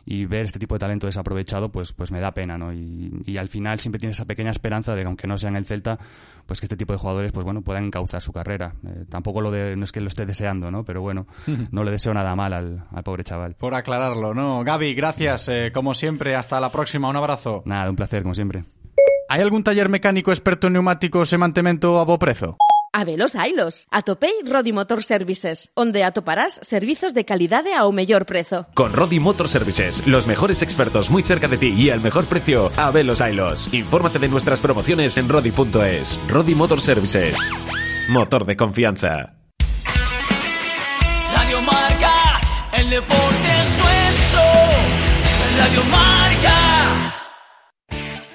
y ver este tipo de talento desaprovechado, pues, pues me da pena, ¿no? Y, y al final siempre tienes esa pequeña esperanza de que aunque no sea en el Celta, pues que este tipo de jugadores, pues bueno, puedan encauzar su carrera. Eh, tampoco lo de, no es que lo esté deseando, ¿no? Pero bueno, no le deseo nada mal al, al pobre chaval.
Por aclararlo, ¿no? Gaby, gracias, eh, como siempre, hasta la próxima, un abrazo.
Nada, un placer, como siempre.
Hay algún taller mecánico experto en neumáticos e mantemento a bo prezo?
Habelos hailos. Atopei Rodi Motor Services, onde atoparás servizos de calidade ao mellor prezo.
Con Rodi Motor Services, los mejores expertos muy cerca de ti y al mejor precio, a velos ailos. Infórmate de nuestras promociones en rodi.es. Rodi Motor Services. Motor de confianza.
Radio Marca, el deporte es nuestro. Radio Marca.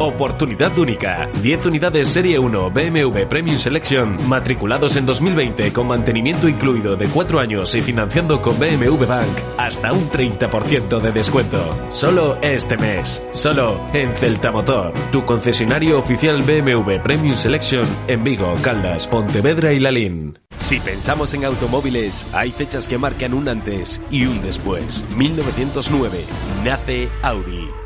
Oportunidad única. 10 unidades Serie 1 BMW Premium Selection matriculados en 2020 con mantenimiento incluido de 4 años y financiando con BMW Bank hasta un 30% de descuento. Solo este mes. Solo en Celta Motor, tu concesionario oficial BMW Premium Selection en Vigo, Caldas, Pontevedra y Lalín. Si pensamos en automóviles, hay fechas que marcan un antes y un después. 1909 nace Audi.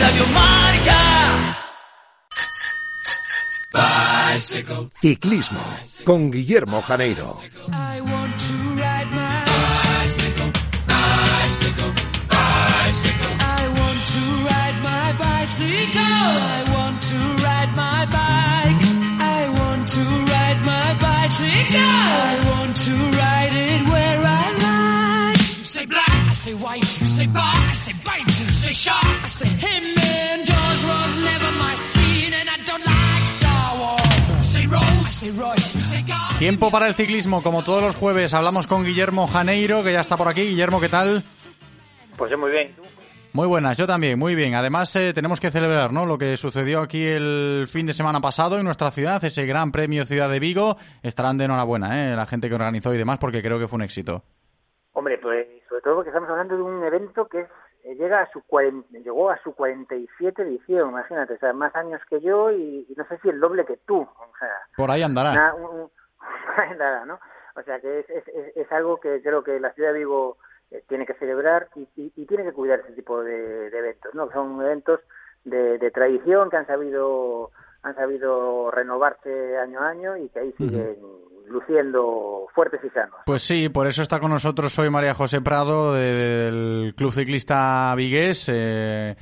Radio Marca.
Bicycle. Ciclismo con Guillermo Janeiro.
I want to ride my bicycle. Bicycle. Bicycle. I want to ride my bicycle. I want to ride my bike. I want to ride my bicycle. I want to ride it where I like. You say black, I say white. You say bar, I say bite. You say shark, I say him. And Jaws was never my scene, and I don't like Star Wars. You say Rose, I say Royce. You say God.
Tiempo para el ciclismo, como todos los jueves hablamos con Guillermo Janeiro, que ya está por aquí. Guillermo, ¿qué tal?
Pues yo muy bien.
Muy buenas, yo también, muy bien. Además, eh, tenemos que celebrar ¿no? lo que sucedió aquí el fin de semana pasado en nuestra ciudad, ese Gran Premio Ciudad de Vigo. Estarán de enhorabuena ¿eh? la gente que organizó y demás, porque creo que fue un éxito.
Hombre, pues sobre todo porque estamos hablando de un evento que es, llega a su llegó a su 47 edición, imagínate, o sea, más años que yo y, y no sé si el doble que tú, o sea,
Por ahí andará.
una- un- nada, ¿no? O sea, que es, es, es- es algo que creo que la ciudad de Vigo eh, tiene que celebrar y, y- y tiene que cuidar ese tipo de, de eventos, ¿no? Son eventos de, de tradición que han sabido han sabido renovarse año a año y que ahí siguen luciendo fuertes y sanos.
Pues sí, por eso está con nosotros hoy María José Prado del Club Ciclista Vigués. Eh,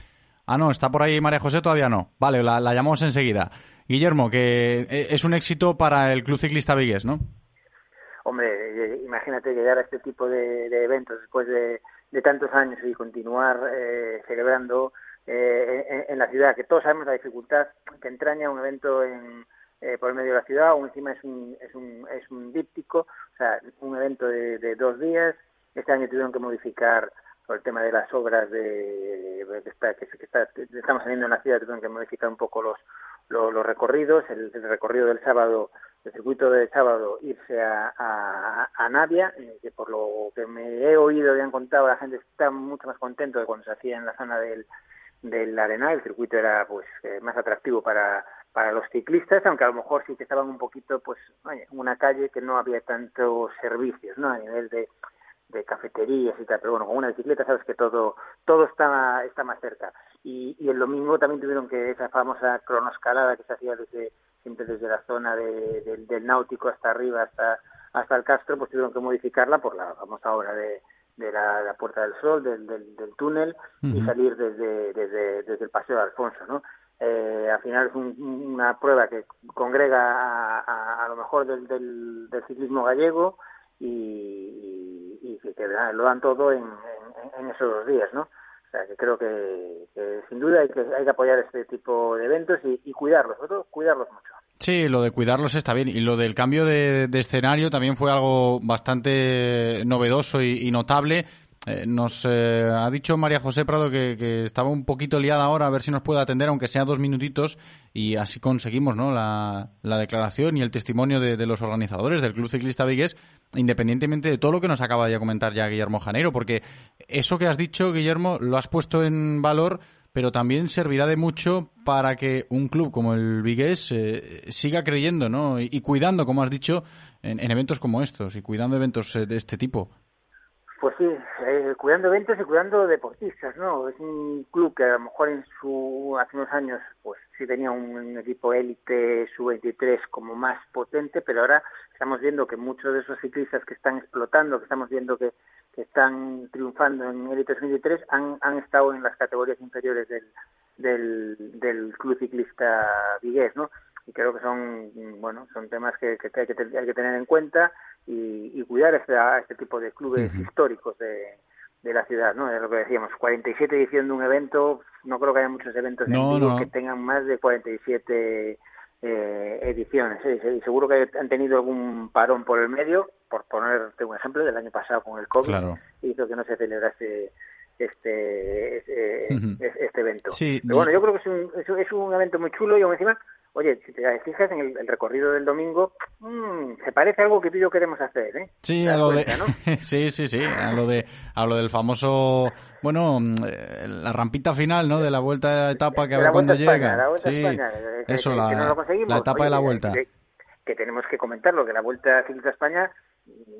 ah, no, está por ahí María José, todavía no. Vale, la, la llamamos enseguida. Guillermo, que eh, es un éxito para el Club Ciclista Vigués, ¿no?
Hombre, eh, imagínate llegar a este tipo de, de eventos después de, de tantos años y continuar eh, celebrando eh, en, la ciudad, que todos sabemos la dificultad que entraña un evento en, eh, por el medio de la ciudad, o encima es un, es un, es un díptico, o sea, un evento de, de dos días. Este año tuvieron que modificar por el tema de las obras de, de- está- que, que está- estamos teniendo en la ciudad, tuvieron que modificar un poco los, los, recorridos, el, el recorrido del sábado, el circuito del sábado, irse a, a, a Navia, eh, que por lo que me he oído y han contado, la gente está mucho más contento de cuando se hacía en la zona del, del Arenal, el circuito era pues eh, más atractivo para, para los ciclistas, aunque a lo mejor sí que estaban un poquito, pues, oye, una calle que no había tantos servicios, ¿no? A nivel de, de cafeterías y tal, pero bueno, con una bicicleta sabes que todo todo está está más cerca. Y, y el domingo también tuvieron que esa famosa cronoscalada que se hacía desde siempre desde la zona de- del- del náutico hasta arriba hasta hasta el Castro, pues tuvieron que modificarla por la famosa obra de, de la, la Puerta del Sol, del, del, del túnel y salir desde, desde, desde el Paseo de Alfonso, ¿no? Eh, al final es un- una prueba que congrega a, a- a lo mejor del, del, del ciclismo gallego y, y- y que, que lo dan todo en, en- en esos dos días, ¿no? O sea, que creo que, que sin duda hay que, hay que apoyar este tipo de eventos y, y cuidarlos, sobre todo cuidarlos mucho.
Sí, lo de cuidarlos está bien. Y lo del cambio de, escenario también fue algo bastante novedoso y, notable. Eh, nos eh, ha dicho María José Prado que, estaba un poquito liada ahora, a ver si nos puede atender, aunque sea dos minutitos, y así conseguimos ¿no? la, la declaración y el testimonio de, de los organizadores del Club Ciclista Vigués, independientemente de todo lo que nos acaba de comentar ya Guillermo Janeiro, porque eso que has dicho, Guillermo, lo has puesto en valor pero también servirá de mucho para que un club como el Vigués eh, siga creyendo ¿no? y, cuidando, como has dicho, en, en eventos como estos y cuidando eventos eh, de este tipo.
Pues sí, eh, cuidando eventos y cuidando deportistas, ¿no? Es un club que a lo mejor en su hace unos años pues sí tenía un, un equipo élite sub-23 como más potente, pero ahora estamos viendo que muchos de esos ciclistas que están explotando, que estamos viendo que, que están triunfando en élite sub-23 han, han estado en las categorías inferiores del, del, del club ciclista vigués, ¿no? Y creo que son, bueno, son temas que, que hay, que hay que tener en cuenta y, y cuidar este, a este tipo de clubes históricos de, de la ciudad, ¿no? Es lo que decíamos, 47 edición de un evento, no creo que haya muchos eventos
No,
en Vigo
no.
que tengan más de 47 eh, ediciones. ¿eh? Y seguro que han tenido algún parón por el medio, por ponerte un ejemplo, del año pasado con el COVID,
Claro.
hizo que no se celebrase este este, este evento.
Sí,
Pero bueno, yo creo que es un, es, un- es un evento muy chulo y aún encima, oye, si te fijas en el, el recorrido del domingo, mm, se parece a algo que tú y yo queremos hacer, ¿eh?
Sí,
¿Te
a lo de
no?
sí, sí, sí, a lo de a lo del famoso, bueno, mm, eh, la rampita final, ¿no? De la vuelta de etapa que a ver
la
cuándo
España,
llega.
la Vuelta
sí,
España, eh,
eso,
que-
la,
que no lo conseguimos.
la etapa
Oye,
de la vuelta.
Que, que tenemos que comentarlo, que la Vuelta Ciclista España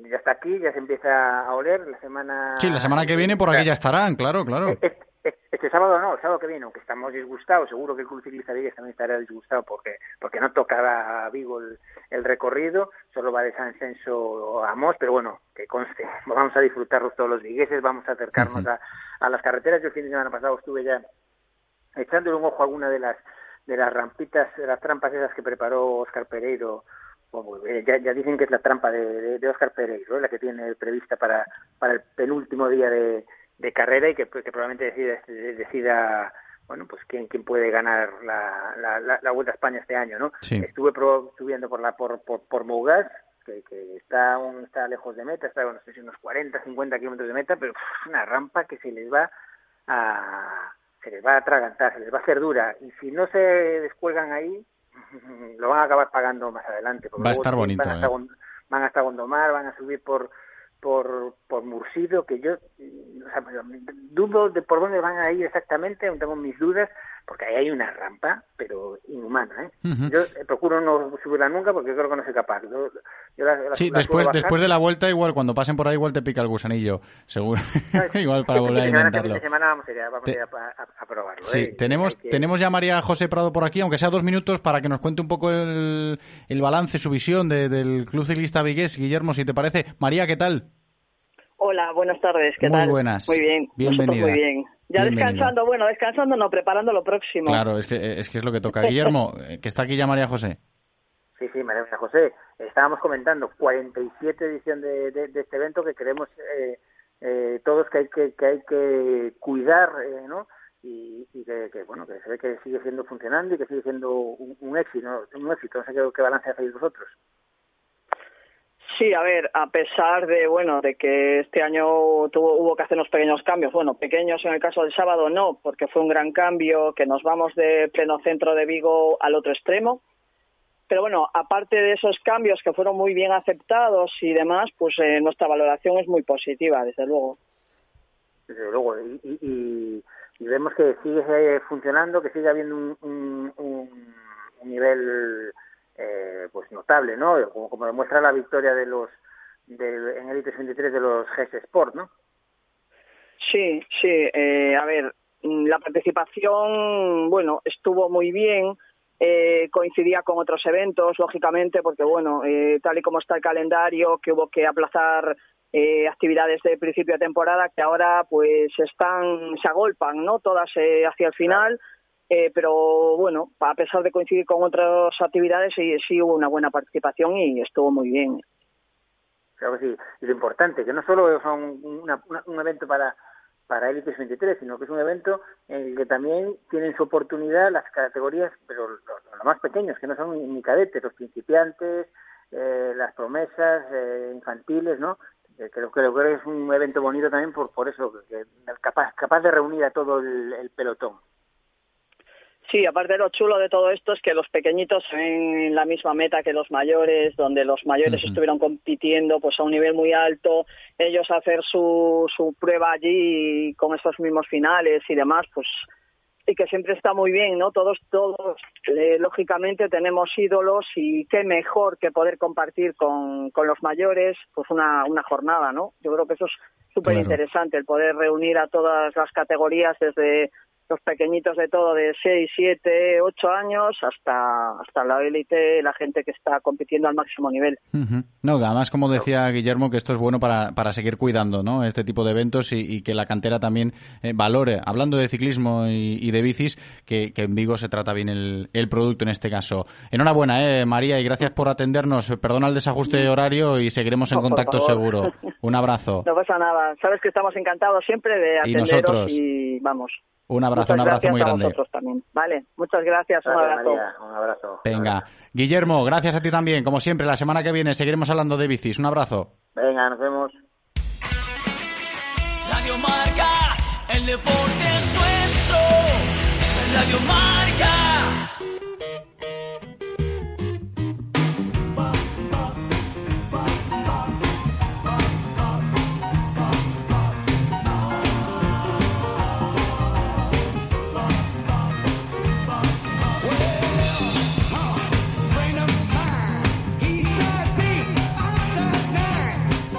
ya está aquí, ya se empieza a oler la semana...
Sí, la semana que viene por aquí ya estarán, claro, claro.
Este, sábado no, el sábado que viene, aunque estamos disgustados, seguro que el Club Ciclista Vigues también estará disgustado porque porque no tocará a Vigo el, el recorrido, solo va de San Censo a Mos, pero bueno, que conste, vamos a disfrutarlos todos los vigueses, vamos a acercarnos a, a las carreteras. Yo el fin de semana pasado estuve ya echándole un ojo a alguna de las de las rampitas, de las trampas esas que preparó Oscar Pereiro. Eh, ya, ya dicen que es la trampa de, de, de Oscar Pereiro, ¿eh? la que tiene prevista para, para el penúltimo día de, de carrera y que, que probablemente decida, decida bueno, pues quién, quién puede ganar la, la, la, la Vuelta a España este año, ¿no?
Sí.
Estuve pro- subiendo por la por, por, por Mougas, que, que está aún está lejos de meta, está no sé si unos 40, 50 kilómetros de meta, pero pff, una rampa que se les va a se les va a atragantar, se les va a hacer dura y si no se descuelgan ahí lo van a acabar pagando más adelante. porque
Va a estar bonito,
Van hasta,
¿eh?
Gond- van hasta Gondomar, van a subir por por por Mursido, que yo dudo de por dónde van a ir exactamente, tengo mis dudas, porque ahí hay una rampa, pero inhumana. ¿eh? Yo eh, procuro no subirla nunca porque creo que no soy capaz. Yo, yo la- la-
Sí,
la
después, después de la vuelta, igual, cuando pasen por ahí, igual te pica el gusanillo, seguro. igual para
Este
volver a intentarlo.
semana vamos a ir a, vamos a,
Te-
ir a, a- a probarlo.
Sí,
¿eh?
tenemos,
que-
tenemos ya a María José Prado por aquí, aunque sea dos minutos, para que nos cuente un poco el, el balance, su visión de- del Club Ciclista Vigués. Guillermo, si te parece. María, ¿qué tal?
Hola, buenas tardes, ¿qué
Muy
tal?
buenas.
Muy bien, nosotros
Bienvenida.
muy bien. Ya descansando, bueno, descansando no, preparando lo próximo.
Claro, es que, es que es lo que toca. Guillermo, eh, que está aquí ya María José.
Sí, sí, María José José. Estábamos comentando 47 edición de, de- de este evento que creemos eh, eh, todos que hay que, que hay que cuidar, eh, ¿no? Y, y que, que, bueno, que se ve que sigue siendo funcionando y que sigue siendo un, un éxito, ¿no? un éxito. No sé qué, qué balance hacéis vosotros.
Sí, a ver, a pesar de bueno de que este año hubo que hacer unos pequeños cambios, bueno, pequeños en el caso del sábado no, porque fue un gran cambio que nos vamos de pleno centro de Vigo al otro extremo. Pero bueno, aparte de esos cambios que fueron muy bien aceptados y demás, pues eh, nuestra valoración es muy positiva, desde luego.
desde luego, y, y- y- vemos que sigue eh, funcionando, que sigue habiendo un nivel eh, pues notable, ¿no? Como, como demuestra la victoria de los de, en Elite 23 de los GS Sport, ¿no?
Sí, sí. eh, a ver, la participación, bueno, estuvo muy bien. eh, coincidía con otros eventos, lógicamente, porque, bueno, eh, tal y como está el calendario, que hubo que aplazar eh, actividades de principio de temporada que ahora, pues, están, se agolpan, ¿no? Todas hacia el final. Eh, pero bueno, a pesar de coincidir con otras actividades, sí, hubo una buena participación y estuvo muy bien.
Creo que sí. Y lo importante, que no solo es un, una- un evento para para Elite 23, sino que es un evento en el que también tienen su oportunidad las categorías, pero los, los más pequeños, que no son ni cadetes, los principiantes, eh, las promesas eh, infantiles, ¿no? Eh, creo, creo que es un evento bonito también por, por eso, que, que capaz, capaz de reunir a todo el pelotón.
Sí, aparte lo chulo de todo esto es que los pequeñitos en la misma meta que los mayores, donde los mayores estuvieron compitiendo pues a un nivel muy alto, ellos hacer su, su prueba allí con estos mismos finales y demás, pues y que siempre está muy bien, ¿no? Todos, todos, eh, lógicamente tenemos ídolos y qué mejor que poder compartir con, con los mayores, pues una, una jornada, ¿no? Yo creo que eso es súper interesante, el poder reunir a todas las categorías desde los pequeñitos de todo, de 6, 7, 8 años, hasta, hasta la élite, la gente que está compitiendo al máximo nivel.
Ujú. No, además, como decía Guillermo, que esto es bueno para, para seguir cuidando ¿no? este tipo de eventos y, y que la cantera también eh, valore, hablando de ciclismo y, y de bicis, que, que en Vigo se trata bien el, el producto en este caso. Enhorabuena, eh, María, y gracias por atendernos. Perdona el desajuste horario y seguiremos en
No,
contacto seguro. Un abrazo.
No pasa nada. Sabes que estamos encantados siempre de
Y
atenderos
nosotros.
y vamos.
Un abrazo,
Muchas
un abrazo
gracias
muy
a
grande.
vosotros también. Vale, muchas gracias. Un
Gracias,
abrazo.
María. Un abrazo.
Venga. Guillermo, gracias a ti también. Como siempre, la semana que viene seguiremos hablando de bicis. Un abrazo.
Venga, nos vemos.
Radio Marca, el deporte es nuestro. Radio Marca.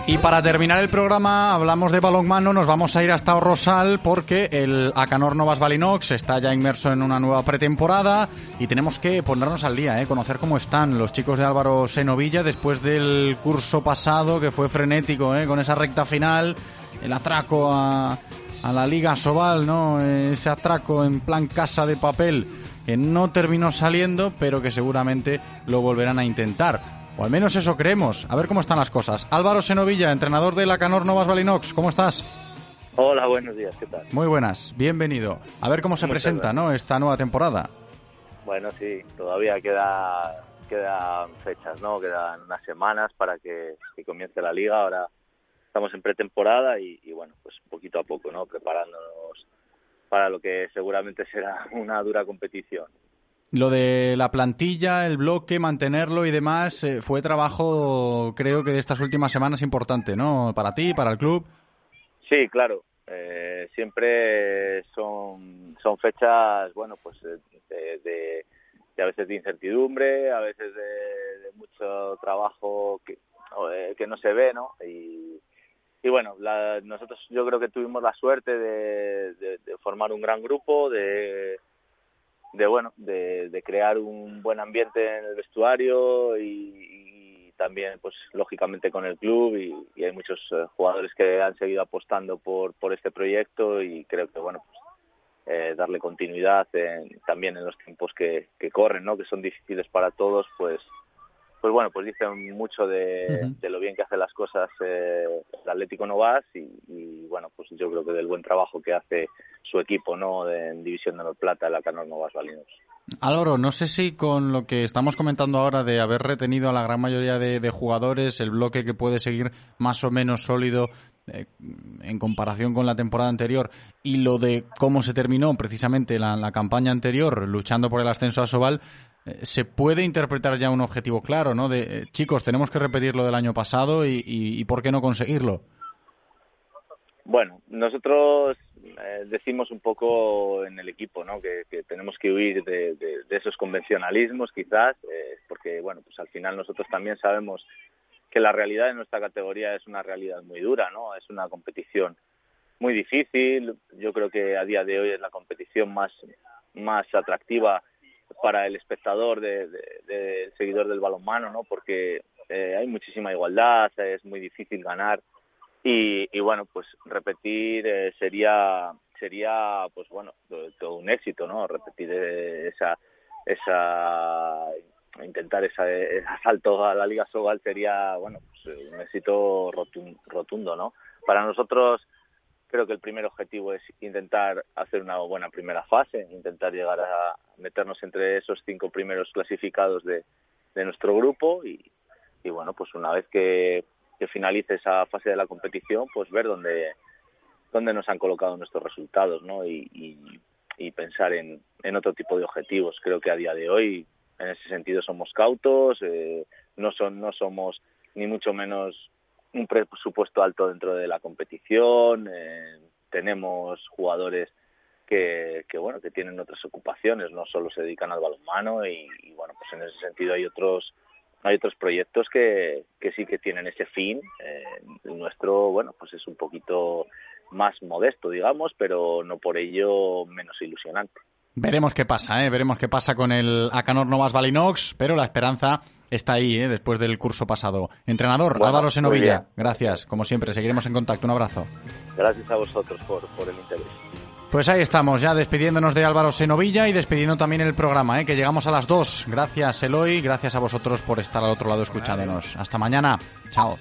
Y para terminar el programa, hablamos de balonmano, nos vamos a ir hasta Rosal porque el Acanor Novas Balinox está ya inmerso en una nueva pretemporada y tenemos que ponernos al día, ¿eh? conocer cómo están los chicos de Álvaro Senovilla después del curso pasado que fue frenético, ¿eh? con esa recta final, el atraco a, a la Liga Sobal, ¿no? ese atraco en plan casa de papel que no terminó saliendo, pero que seguramente lo volverán a intentar. O al menos eso creemos. A ver cómo están las cosas. Álvaro Senovilla, entrenador de la Canor Novas Balinox. ¿Cómo estás?
Hola, buenos días, ¿qué tal?
Muy buenas, bienvenido. A ver cómo se
Muchas
presenta,
gracias.
¿no? Esta nueva temporada.
Bueno, sí, todavía queda, quedan fechas, ¿no? Quedan unas semanas para que, que comience la liga. Ahora estamos en pretemporada y, y, bueno, pues poquito a poco, ¿no? Preparándonos para lo que seguramente será una dura competición.
Lo de la plantilla, el bloque, mantenerlo y demás, eh, fue trabajo, creo que de estas últimas semanas importante, ¿no? Para ti, para el club.
Sí, claro. Eh, siempre son, son fechas, bueno, pues eh, de, a veces de incertidumbre, a veces de, mucho trabajo que, eh, que no se ve, ¿no? Y, y bueno, la- nosotros yo creo que tuvimos la suerte de formar un gran grupo, de, de bueno, de, de crear un buen ambiente en el vestuario y, también, pues lógicamente con el club y, y hay muchos eh, jugadores que han seguido apostando por, por este proyecto y creo que bueno, pues, eh, darle continuidad en- también en los tiempos que, que corren, ¿no? Que son difíciles para todos, pues pues bueno, pues dicen mucho de, lo bien que hace las cosas eh, el Atlético Novas y, y, bueno, pues yo creo que del buen trabajo que hace su equipo, ¿no? De, en División de Honor Plata, la Canor Novas Balinos.
Álvaro, no sé si con lo que estamos comentando ahora de haber retenido a la gran mayoría de, de jugadores, el bloque que puede seguir más o menos sólido eh, en comparación con la temporada anterior y lo de cómo se terminó precisamente la, la campaña anterior luchando por el ascenso a Sobal, se puede interpretar ya un objetivo claro, ¿no? De eh, chicos, tenemos que repetir lo del año pasado y, ¿por qué no conseguirlo?
Bueno, nosotros eh, decimos un poco en el equipo, ¿no? Que, tenemos que huir de esos convencionalismos, quizás, eh, porque bueno, pues al final nosotros también sabemos que la realidad de nuestra categoría es una realidad muy dura, ¿no? Es una competición muy difícil. Yo creo que a día de hoy es la competición más más atractiva para el espectador, de, de- del seguidor del balonmano, ¿no? Porque eh, hay muchísima igualdad, es muy difícil ganar y, y bueno, pues repetir eh, sería sería pues bueno todo, un éxito, ¿no? Repetir eh, esa esa intentar esa, ese asalto a la Liga Sobal sería bueno pues, un éxito rotun- rotundo, ¿no? Para nosotros creo que el primer objetivo es intentar hacer una buena primera fase, intentar llegar a meternos entre esos cinco primeros clasificados de, de nuestro grupo y, bueno, pues una vez que, que finalice esa fase de la competición, pues ver dónde, dónde nos han colocado nuestros resultados, ¿no? Y, y- y pensar en, en otro tipo de objetivos. Creo que a día de hoy, en ese sentido, somos cautos, eh, no, son, no somos ni mucho menos un presupuesto alto dentro de la competición, eh, tenemos jugadores que, que, bueno que tienen otras ocupaciones, no solo se dedican al balonmano y, bueno pues en ese sentido hay otros hay otros proyectos que, que sí que tienen ese fin. Eh, el nuestro, bueno, pues es un poquito más modesto, digamos, pero no por ello menos ilusionante.
Veremos qué pasa, ¿eh? veremos qué pasa con el Acanor Novas Valinox, pero la esperanza está ahí, ¿eh? después del curso pasado. Entrenador,
Bueno,
Álvaro Senovilla, gracias, como siempre, seguiremos en contacto, un abrazo.
Gracias a vosotros por, por el interés.
Pues ahí estamos, ya despidiéndonos de Álvaro Senovilla y despidiendo también el programa, ¿eh? que llegamos a las 2. Gracias, Eloy, gracias a vosotros por estar al otro lado escuchándonos. Hasta mañana, chao.